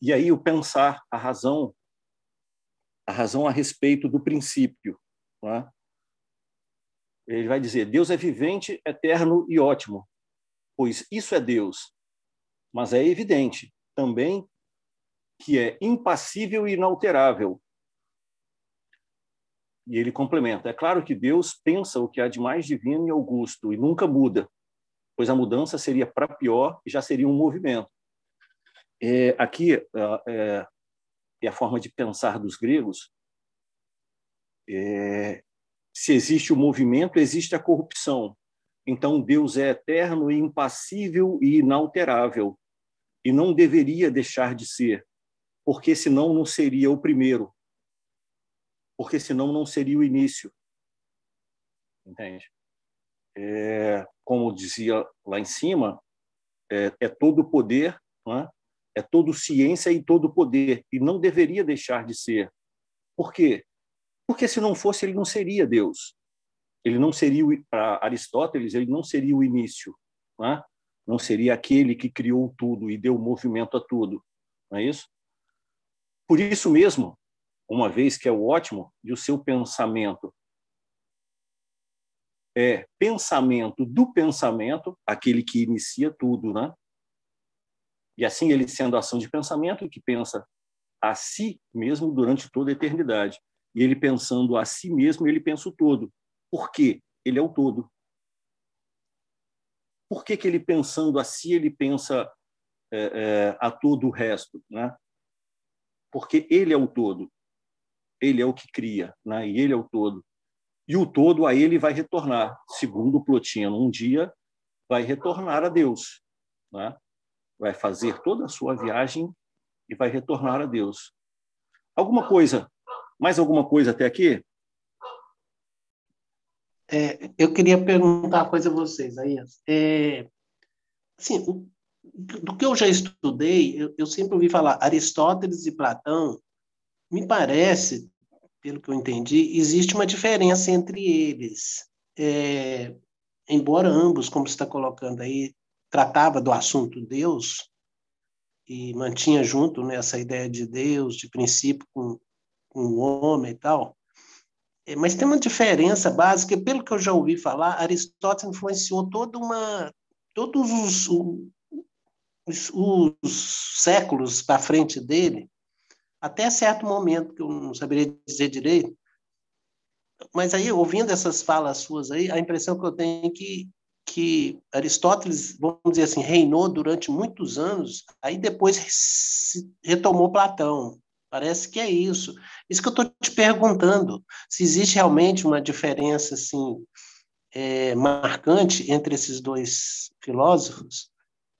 e aí o pensar, a razão, a razão a respeito do princípio, né? ele vai dizer: Deus é vivente, eterno e ótimo, pois isso é Deus. Mas é evidente também que é impassível e inalterável. E ele complementa: é claro que Deus pensa o que há de mais divino e augusto e nunca muda, pois a mudança seria para pior e já seria um movimento. É, aqui é, é, a forma de pensar dos gregos. É, se existe o movimento, existe a corrupção. Então Deus é eterno e impassível e inalterável e não deveria deixar de ser, porque senão não seria o primeiro, porque senão não seria o início. Entende? É, como dizia lá em cima, é, é todo poder, é? É todo ciência e todo poder, e não deveria deixar de ser. Por quê? Porque se não fosse, ele não seria Deus. Ele não seria, para Aristóteles, ele não seria o início. Né? não seria aquele que criou tudo e deu movimento a tudo, não é isso? Por isso mesmo, uma vez que é o ótimo, e o seu pensamento é pensamento do pensamento, aquele que inicia tudo, né? E assim ele sendo ação de pensamento que pensa a si mesmo durante toda a eternidade. E ele pensando a si mesmo, ele pensa o todo. Por quê? Ele é o todo por que, que ele pensando assim, ele pensa é, é, a todo o resto? Né? Porque ele é o todo, ele é o que cria, né? e ele é o todo. E o todo a ele vai retornar, segundo Plotino, um dia vai retornar a Deus, né? Vai fazer toda a sua viagem e vai retornar a Deus. Alguma coisa, mais alguma coisa até aqui? É, eu queria perguntar uma coisa a vocês, aí. É, assim, do que eu já estudei, eu, eu, sempre ouvi falar Aristóteles e Platão. Me parece, pelo que eu entendi, existe uma diferença entre eles. É, embora ambos, como você está colocando aí, tratava do assunto Deus e mantinha junto né, essa ideia de Deus, de princípio com, com o homem e tal, é, mas tem uma diferença básica, pelo que eu já ouvi falar, Aristóteles influenciou toda uma, todos os, os, os séculos para frente dele, até certo momento, que eu não saberia dizer direito, mas aí, ouvindo essas falas suas aí, a impressão que eu tenho é que, que Aristóteles, vamos dizer assim, reinou durante muitos anos, aí depois retomou Platão. Parece que é isso. Isso que eu estou te perguntando, se existe realmente uma diferença assim é, marcante entre esses dois filósofos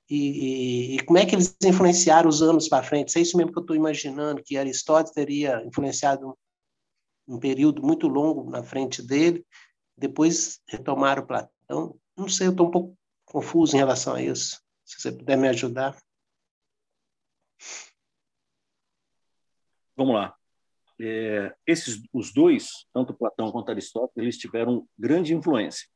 e, e, e, como é que eles influenciaram os anos para frente. É isso mesmo que eu estou imaginando, que Aristóteles teria influenciado um, um período muito longo na frente dele, depois retomaram Platão. Não sei, eu estou um pouco confuso em relação a isso. Se você puder me ajudar. Vamos lá. É, esses, os dois, tanto Platão quanto Aristóteles, eles tiveram grande influência.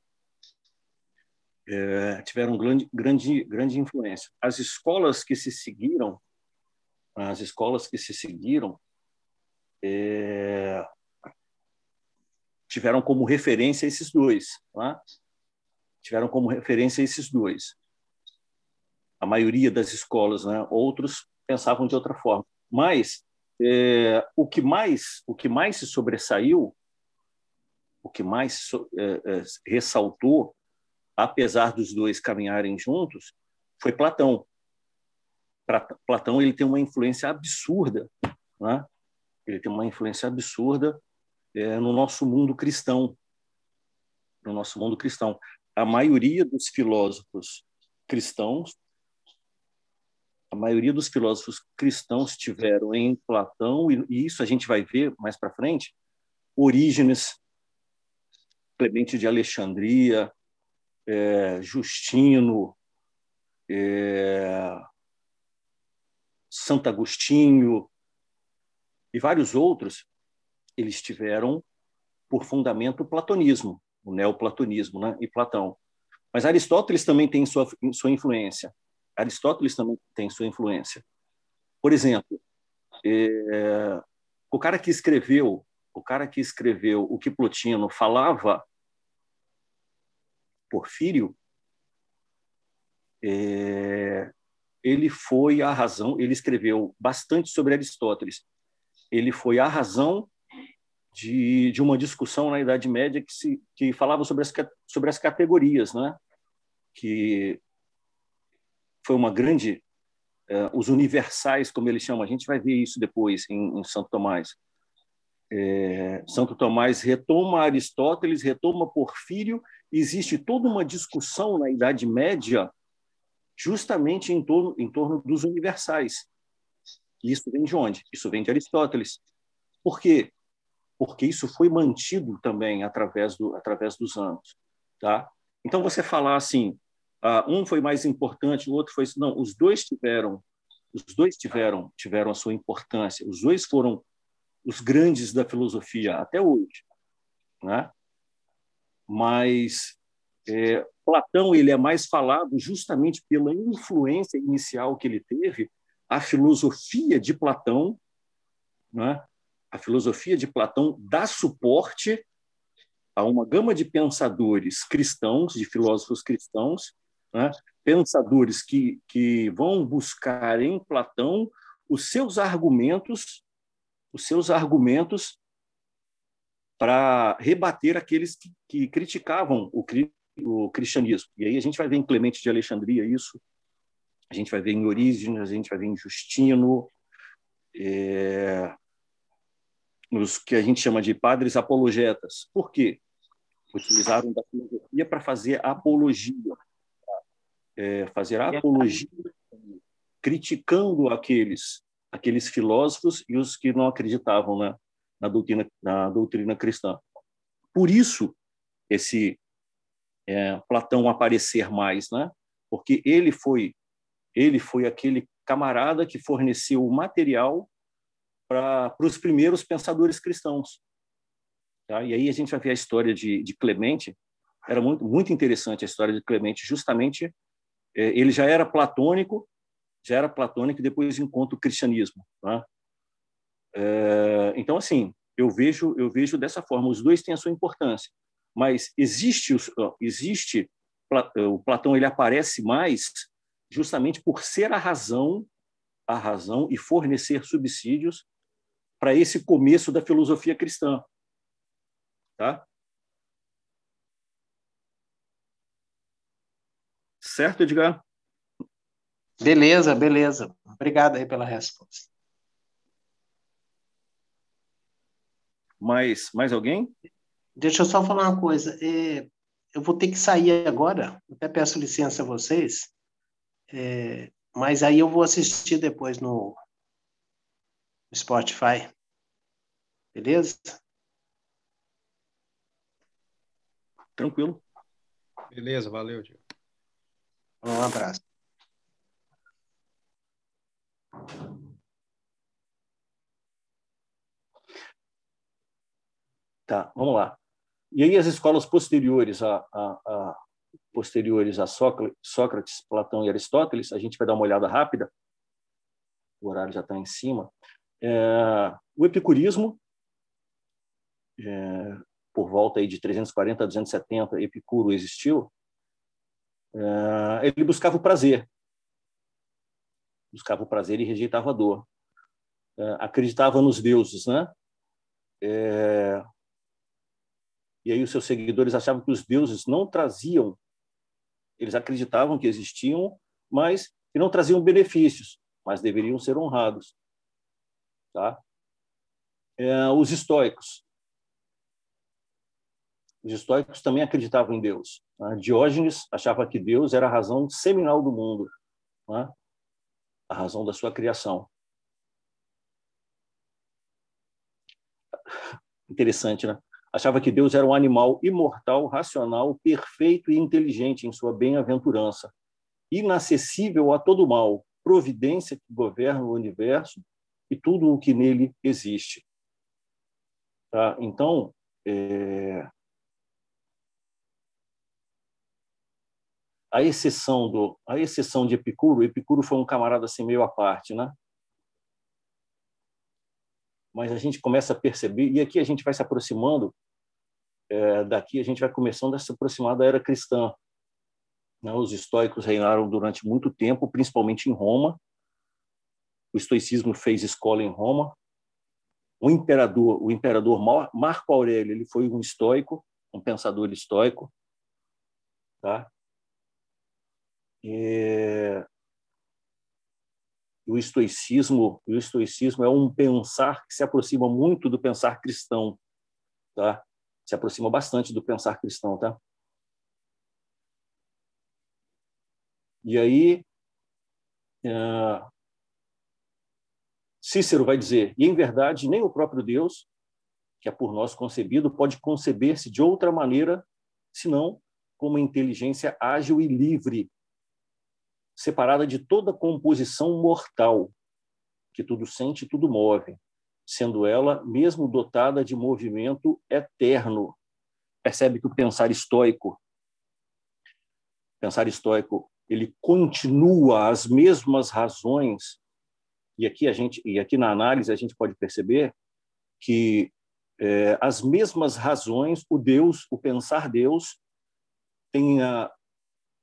É, tiveram grande, grande, grande influência. As escolas que se seguiram, as escolas que se seguiram, é, tiveram como referência esses dois, tá? Tiveram como referência esses dois. A maioria das escolas, né? outros pensavam de outra forma. Mas é, o que mais o que mais se sobressaiu o que mais é, é, ressaltou, apesar dos dois caminharem juntos, foi Platão. Platão ele tem uma influência absurda, né? ele tem uma influência absurda no nosso mundo cristão, no nosso mundo cristão. A maioria dos filósofos cristãos, a maioria dos filósofos cristãos tiveram em Platão e, isso a gente vai ver mais para frente, Orígenes, Clemente de Alexandria, é, Justino, é, Santo Agostinho e vários outros, eles tiveram por fundamento o platonismo, o neoplatonismo né, e Platão. Mas Aristóteles também tem sua, sua influência. Aristóteles também tem sua influência. Por exemplo, é, o cara que escreveu o cara que escreveu o que Plotino falava Porfírio é, ele foi a razão, ele escreveu bastante sobre Aristóteles. Ele foi a razão de, de uma discussão na Idade Média que, se, que falava sobre as, sobre as categorias, né? que foi uma grande. Uh, os universais, como ele chama, a gente vai ver isso depois em, em Santo Tomás. É, Santo Tomás retoma Aristóteles, retoma Porfírio, existe toda uma discussão na Idade Média justamente em torno, em torno dos universais. E isso vem de onde? Isso vem de Aristóteles. Por quê? Porque isso foi mantido também através, do, através dos anos. Tá? Então, você falar assim, ah, um foi mais importante, o outro foi... Não, os dois tiveram os dois tiveram tiveram a sua importância, os dois foram os grandes da filosofia até hoje, né? Mas é, Platão ele é mais falado justamente pela influência inicial que ele teve. A filosofia de Platão, né? A filosofia de Platão dá suporte a uma gama de pensadores cristãos, de filósofos cristãos, né? pensadores que, que vão buscar em Platão os seus argumentos, os seus argumentos para rebater aqueles que, que criticavam o, o cristianismo. E aí a gente vai ver em Clemente de Alexandria isso, a gente vai ver em Orígenes, a gente vai ver em Justino, é, nos que a gente chama de padres apologetas. Por quê? Utilizaram da filosofia para fazer apologia, é, fazer apologia, criticando aqueles aqueles filósofos e os que não acreditavam na, na doutrina na doutrina cristã. Por isso esse é, Platão aparecer mais, né? Porque ele foi ele foi aquele camarada que forneceu o material para os primeiros pensadores cristãos. Tá? E aí a gente vai ver a história de, de Clemente. Era muito muito interessante a história de Clemente. Justamente é, ele já era platônico, já era platônico e depois encontra o cristianismo. Tá? É, então assim eu vejo eu vejo dessa forma. Os dois têm a sua importância mas existe, existe o Platão ele aparece mais justamente por ser a razão, a razão e fornecer subsídios para esse começo da filosofia cristã, tá? Certo, Edgar? Beleza, beleza. Obrigado aí pela resposta. Mais, mais alguém? Deixa eu só falar uma coisa. É, eu vou ter que sair agora. Até peço licença a vocês. É, mas aí eu vou assistir depois no, no Spotify. Beleza? Tranquilo. Beleza, valeu, Diego. Um abraço. Tá, vamos lá. E aí as escolas posteriores a, a, a posteriores a Sócrates, Platão e Aristóteles, a gente vai dar uma olhada rápida. O horário já está em cima. É, o epicurismo, é, por volta aí de 340 a 270, Epicuro existiu. É, ele buscava o prazer, buscava o prazer e rejeitava a dor. É, acreditava nos deuses, né? É, E aí os seus seguidores achavam que os deuses não traziam, eles acreditavam que existiam, mas que não traziam benefícios, mas deveriam ser honrados. Tá? É, os estoicos. Os estoicos também acreditavam em Deus. Né? Diógenes achava que Deus era a razão seminal do mundo, né? a razão da sua criação. Interessante, né? Achava que Deus era um animal imortal, racional, perfeito e inteligente em sua bem-aventurança, inacessível a todo mal, providência que governa o universo e tudo o que nele existe. Tá? Então, é... a exceção do a exceção de Epicuro, Epicuro foi um camarada assim meio à parte, né? Mas a gente começa a perceber e aqui a gente vai se aproximando é, daqui a gente vai começando a se aproximar da era cristã. Né? Os estoicos reinaram durante muito tempo, principalmente em Roma. O estoicismo fez escola em Roma. O imperador, o imperador Marco Aurélio, ele foi um estoico, um pensador estoico, tá? É... O estoicismo, o estoicismo é um pensar que se aproxima muito do pensar cristão, tá? Se aproxima bastante do pensar cristão, tá? E aí, é, Cícero vai dizer: e em verdade, nem o próprio Deus, que é por nós concebido, pode conceber-se de outra maneira, senão como inteligência ágil e livre, separada de toda composição mortal, que tudo sente e tudo move, sendo ela mesmo dotada de movimento eterno. Percebe que o pensar estoico, pensar estoico, ele continua as mesmas razões e aqui a gente e aqui na análise a gente pode perceber que é, as mesmas razões o Deus, o pensar Deus tem a,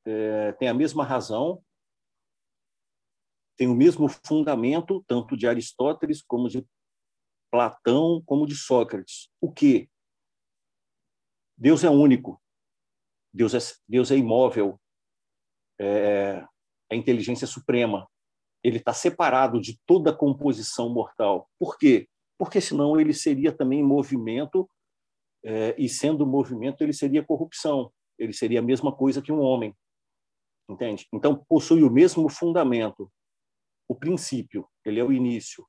é, tem a mesma razão tem o mesmo fundamento, tanto de Aristóteles como de Platão, como de Sócrates. O que? Deus é único, Deus é, Deus é imóvel, é, é inteligência suprema. Ele está separado de toda a composição mortal. Por quê? Porque senão ele seria também movimento, é, e sendo movimento, ele seria corrupção. Ele seria a mesma coisa que um homem. Entende? Então, possui o mesmo fundamento, o princípio, ele é o início.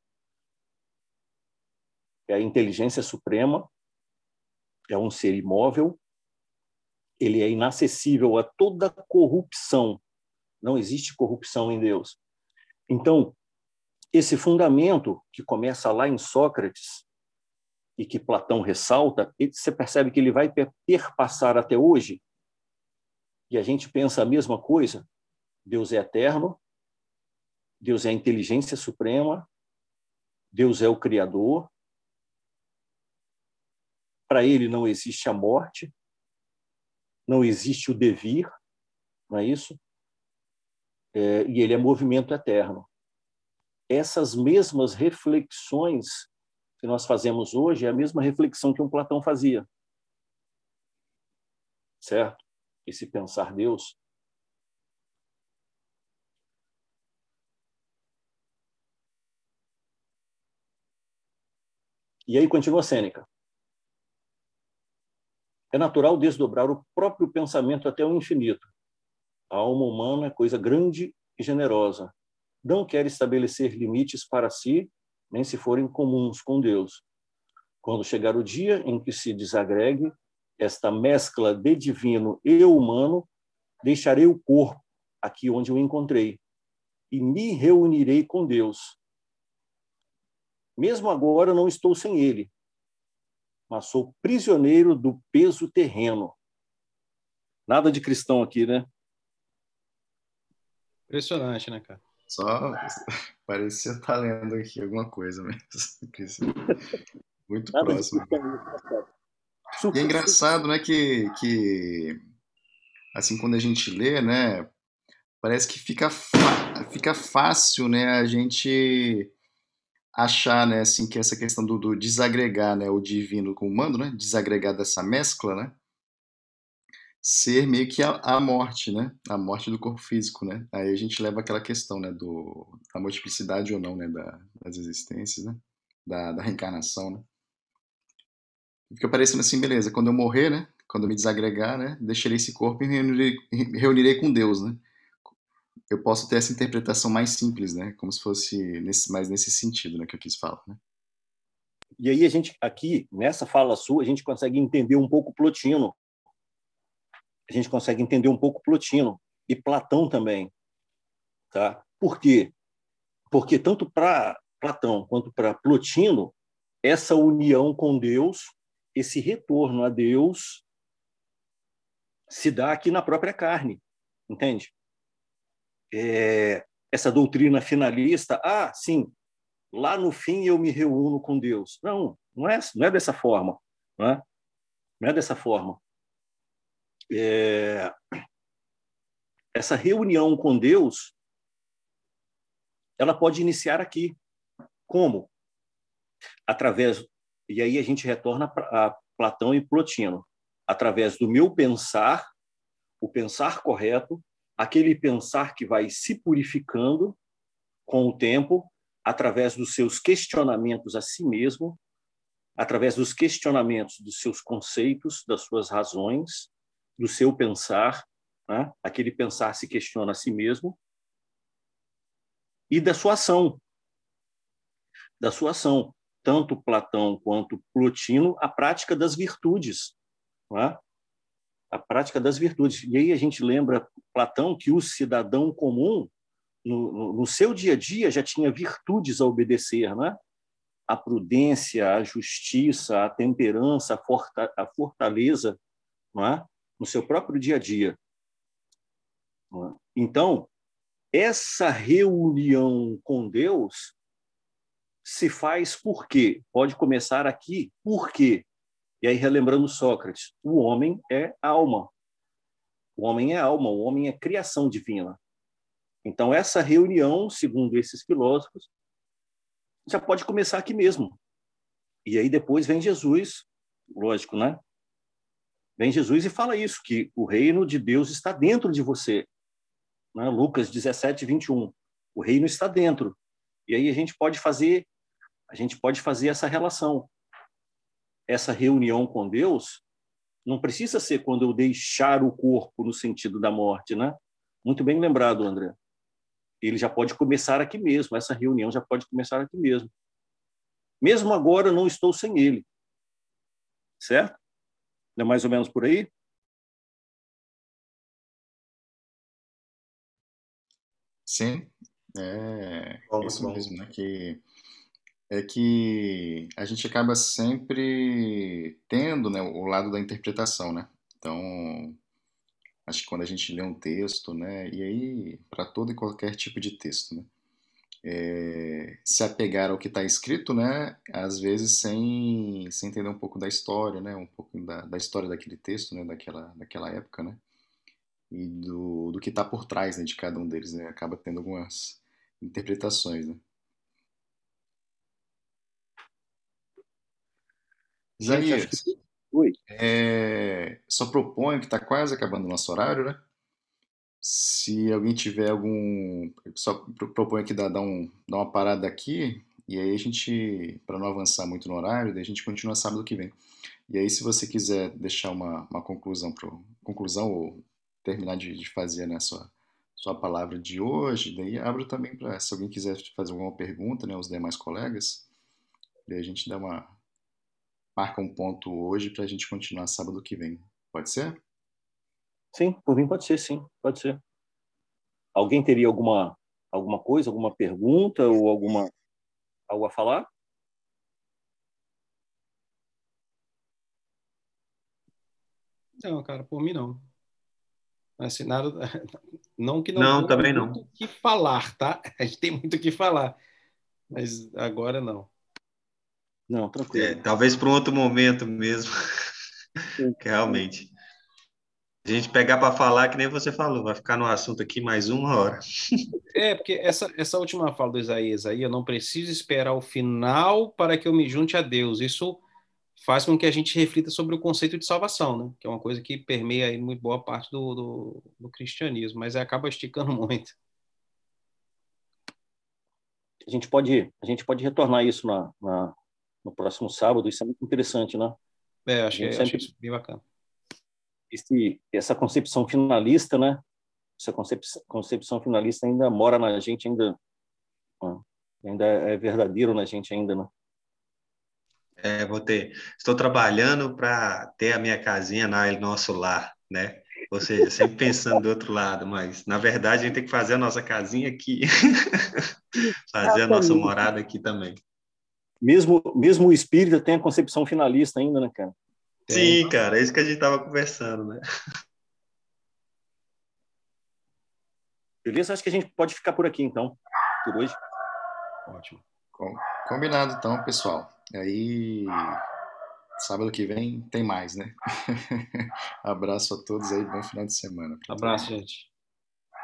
É a inteligência suprema, é um ser imóvel, ele é inacessível a toda corrupção. Não existe corrupção em Deus. Então, esse fundamento que começa lá em Sócrates e que Platão ressalta, você percebe que ele vai perpassar até hoje. E a gente pensa a mesma coisa. Deus é eterno, Deus é a inteligência suprema, Deus é o Criador. Para ele não existe a morte, não existe o devir, não é isso? É, e ele é movimento eterno. Essas mesmas reflexões que nós fazemos hoje é a mesma reflexão que um Platão fazia. Certo? Esse pensar Deus E aí continua Sêneca. É natural desdobrar o próprio pensamento até o infinito. A alma humana é coisa grande e generosa. Não quer estabelecer limites para si, nem se forem comuns com Deus. Quando chegar o dia em que se desagregue esta mescla de divino e humano, deixarei o corpo aqui onde o encontrei e me reunirei com Deus, mesmo agora não estou sem ele, mas sou prisioneiro do peso terreno. Nada de cristão aqui, né? Impressionante, né, cara? Só <laughs> parecia estar tá lendo aqui alguma coisa mesmo. <laughs> Muito Nada próximo. E é engraçado, né, que, que assim, quando a gente lê, né, parece que fica, fica fácil, né, a gente achar, né, assim, que essa questão do, do desagregar, né, o divino com o humano, né, desagregar dessa mescla, né, ser meio que a, a, morte, né, a morte do corpo físico, né. Aí a gente leva aquela questão, né, do da multiplicidade ou não, né, da, das existências, né, da, da reencarnação, né. Fica parecendo assim, beleza, quando eu morrer, né, quando eu me desagregar, né, deixarei esse corpo e reunirei, reunirei com Deus, né eu posso ter essa interpretação mais simples, né? Como se fosse nesse, mais nesse sentido, né? Que eu quis falar, né? E aí a gente aqui nessa fala sua a gente consegue entender um pouco Plotino. A gente consegue entender um pouco Plotino e Platão também, tá? Por quê? Porque tanto para Platão quanto para Plotino essa união com Deus, esse retorno a Deus se dá aqui na própria carne, entende? é, essa doutrina finalista, ah, sim, lá no fim eu me reúno com Deus. Não, não é, não é dessa forma. Não é, não é dessa forma. É, essa reunião com Deus, ela pode iniciar aqui. Como? Através, e aí a gente retorna a Platão e Plotino, através do meu pensar, o pensar correto, aquele pensar que vai se purificando com o tempo, através dos seus questionamentos a si mesmo, através dos questionamentos dos seus conceitos, das suas razões, do seu pensar, né? aquele pensar se questiona a si mesmo, e da sua ação. Da sua ação. Tanto Platão quanto Plotino, a prática das virtudes. Né? a prática das virtudes. E aí a gente lembra Platão que o cidadão comum, no, no seu dia a dia, já tinha virtudes a obedecer, né? a prudência, a justiça, a temperança, a, forta, a fortaleza, não é? No seu próprio dia a dia. É? Então, essa reunião com Deus se faz por quê? Pode começar aqui, por quê? E aí, relembrando Sócrates, o homem é alma. O homem é alma, o homem é criação divina. Então, essa reunião, segundo esses filósofos, já pode começar aqui mesmo. E aí depois vem Jesus, lógico, né? Vem Jesus e fala isso, que o reino de Deus está dentro de você. Né? Lucas 17, 21. O reino está dentro. E aí a gente pode fazer, a gente pode fazer essa relação essa reunião com Deus não precisa ser quando eu deixar o corpo no sentido da morte, né? Muito bem lembrado, André. Ele já pode começar aqui mesmo, essa reunião já pode começar aqui mesmo. Mesmo agora, não estou sem ele. Certo? É mais ou menos por aí? Sim, é bom, isso bom. mesmo, né? Que é que a gente acaba sempre tendo, né, o lado da interpretação, né? Então, acho que quando a gente lê um texto, né, e aí para todo e qualquer tipo de texto, né, é, se apegar ao que está escrito, né, às vezes sem, sem entender um pouco da história, né, um pouco da, da história daquele texto, né, daquela, daquela época, né, e do, do que está por trás, né, de cada um deles, né, acaba tendo algumas interpretações, né. Zanias, Oi. É, só proponho que está quase acabando o nosso horário, né? Se alguém tiver algum. Só proponho que dá, dá, um, dá uma parada aqui, e aí a gente, para não avançar muito no horário, daí a gente continua sábado que vem. E aí, se você quiser deixar uma, uma conclusão, pro, conclusão ou terminar de, de fazer né, sua, sua palavra de hoje, daí abro também para, se alguém quiser fazer alguma pergunta, né, os demais colegas, daí a gente dá uma, marca um ponto hoje para a gente continuar sábado que vem. Pode ser? Sim, por mim pode ser, sim, pode ser. Alguém teria alguma alguma coisa, alguma pergunta ou alguma algo a falar? Não, cara, por mim não. Assim, nada, <laughs> não que não, não também não. o que falar, tá? <laughs> A gente tem muito o que falar, mas agora não. Não, tranquilo. É, talvez para um outro momento mesmo. que <laughs> realmente. A gente pegar para falar, que nem você falou, vai ficar no assunto aqui mais uma hora. É, porque essa, essa última fala do Isaías aí, eu não preciso esperar o final para que eu me junte a Deus. Isso faz com que a gente reflita sobre o conceito de salvação, né? que é uma coisa que permeia aí muito boa parte do, do, do cristianismo, mas acaba esticando <laughs> muito. A gente pode, a gente pode retornar isso na, na no próximo sábado, isso é muito interessante, né? É, acho que é, sempre... acho bem bacana esse, essa concepção finalista, né? Essa concepção, concepção finalista ainda mora na gente, ainda, ainda é verdadeiro na gente ainda, né? É, vou ter. Estou trabalhando para ter a minha casinha na nosso lar, né? Ou seja, sempre pensando do outro lado, mas na verdade a gente tem que fazer a nossa casinha aqui, <laughs> fazer a nossa morada aqui também. Mesmo, mesmo o espírito tem a concepção finalista ainda, né, cara? Sim, cara, é isso que a gente estava conversando, né? Beleza? Acho que a gente pode ficar por aqui, então, por hoje. Ótimo. Combinado, então, pessoal. Aí, sábado que vem tem mais, né? <laughs> Abraço a todos aí, bom final de semana. Abraço, gente.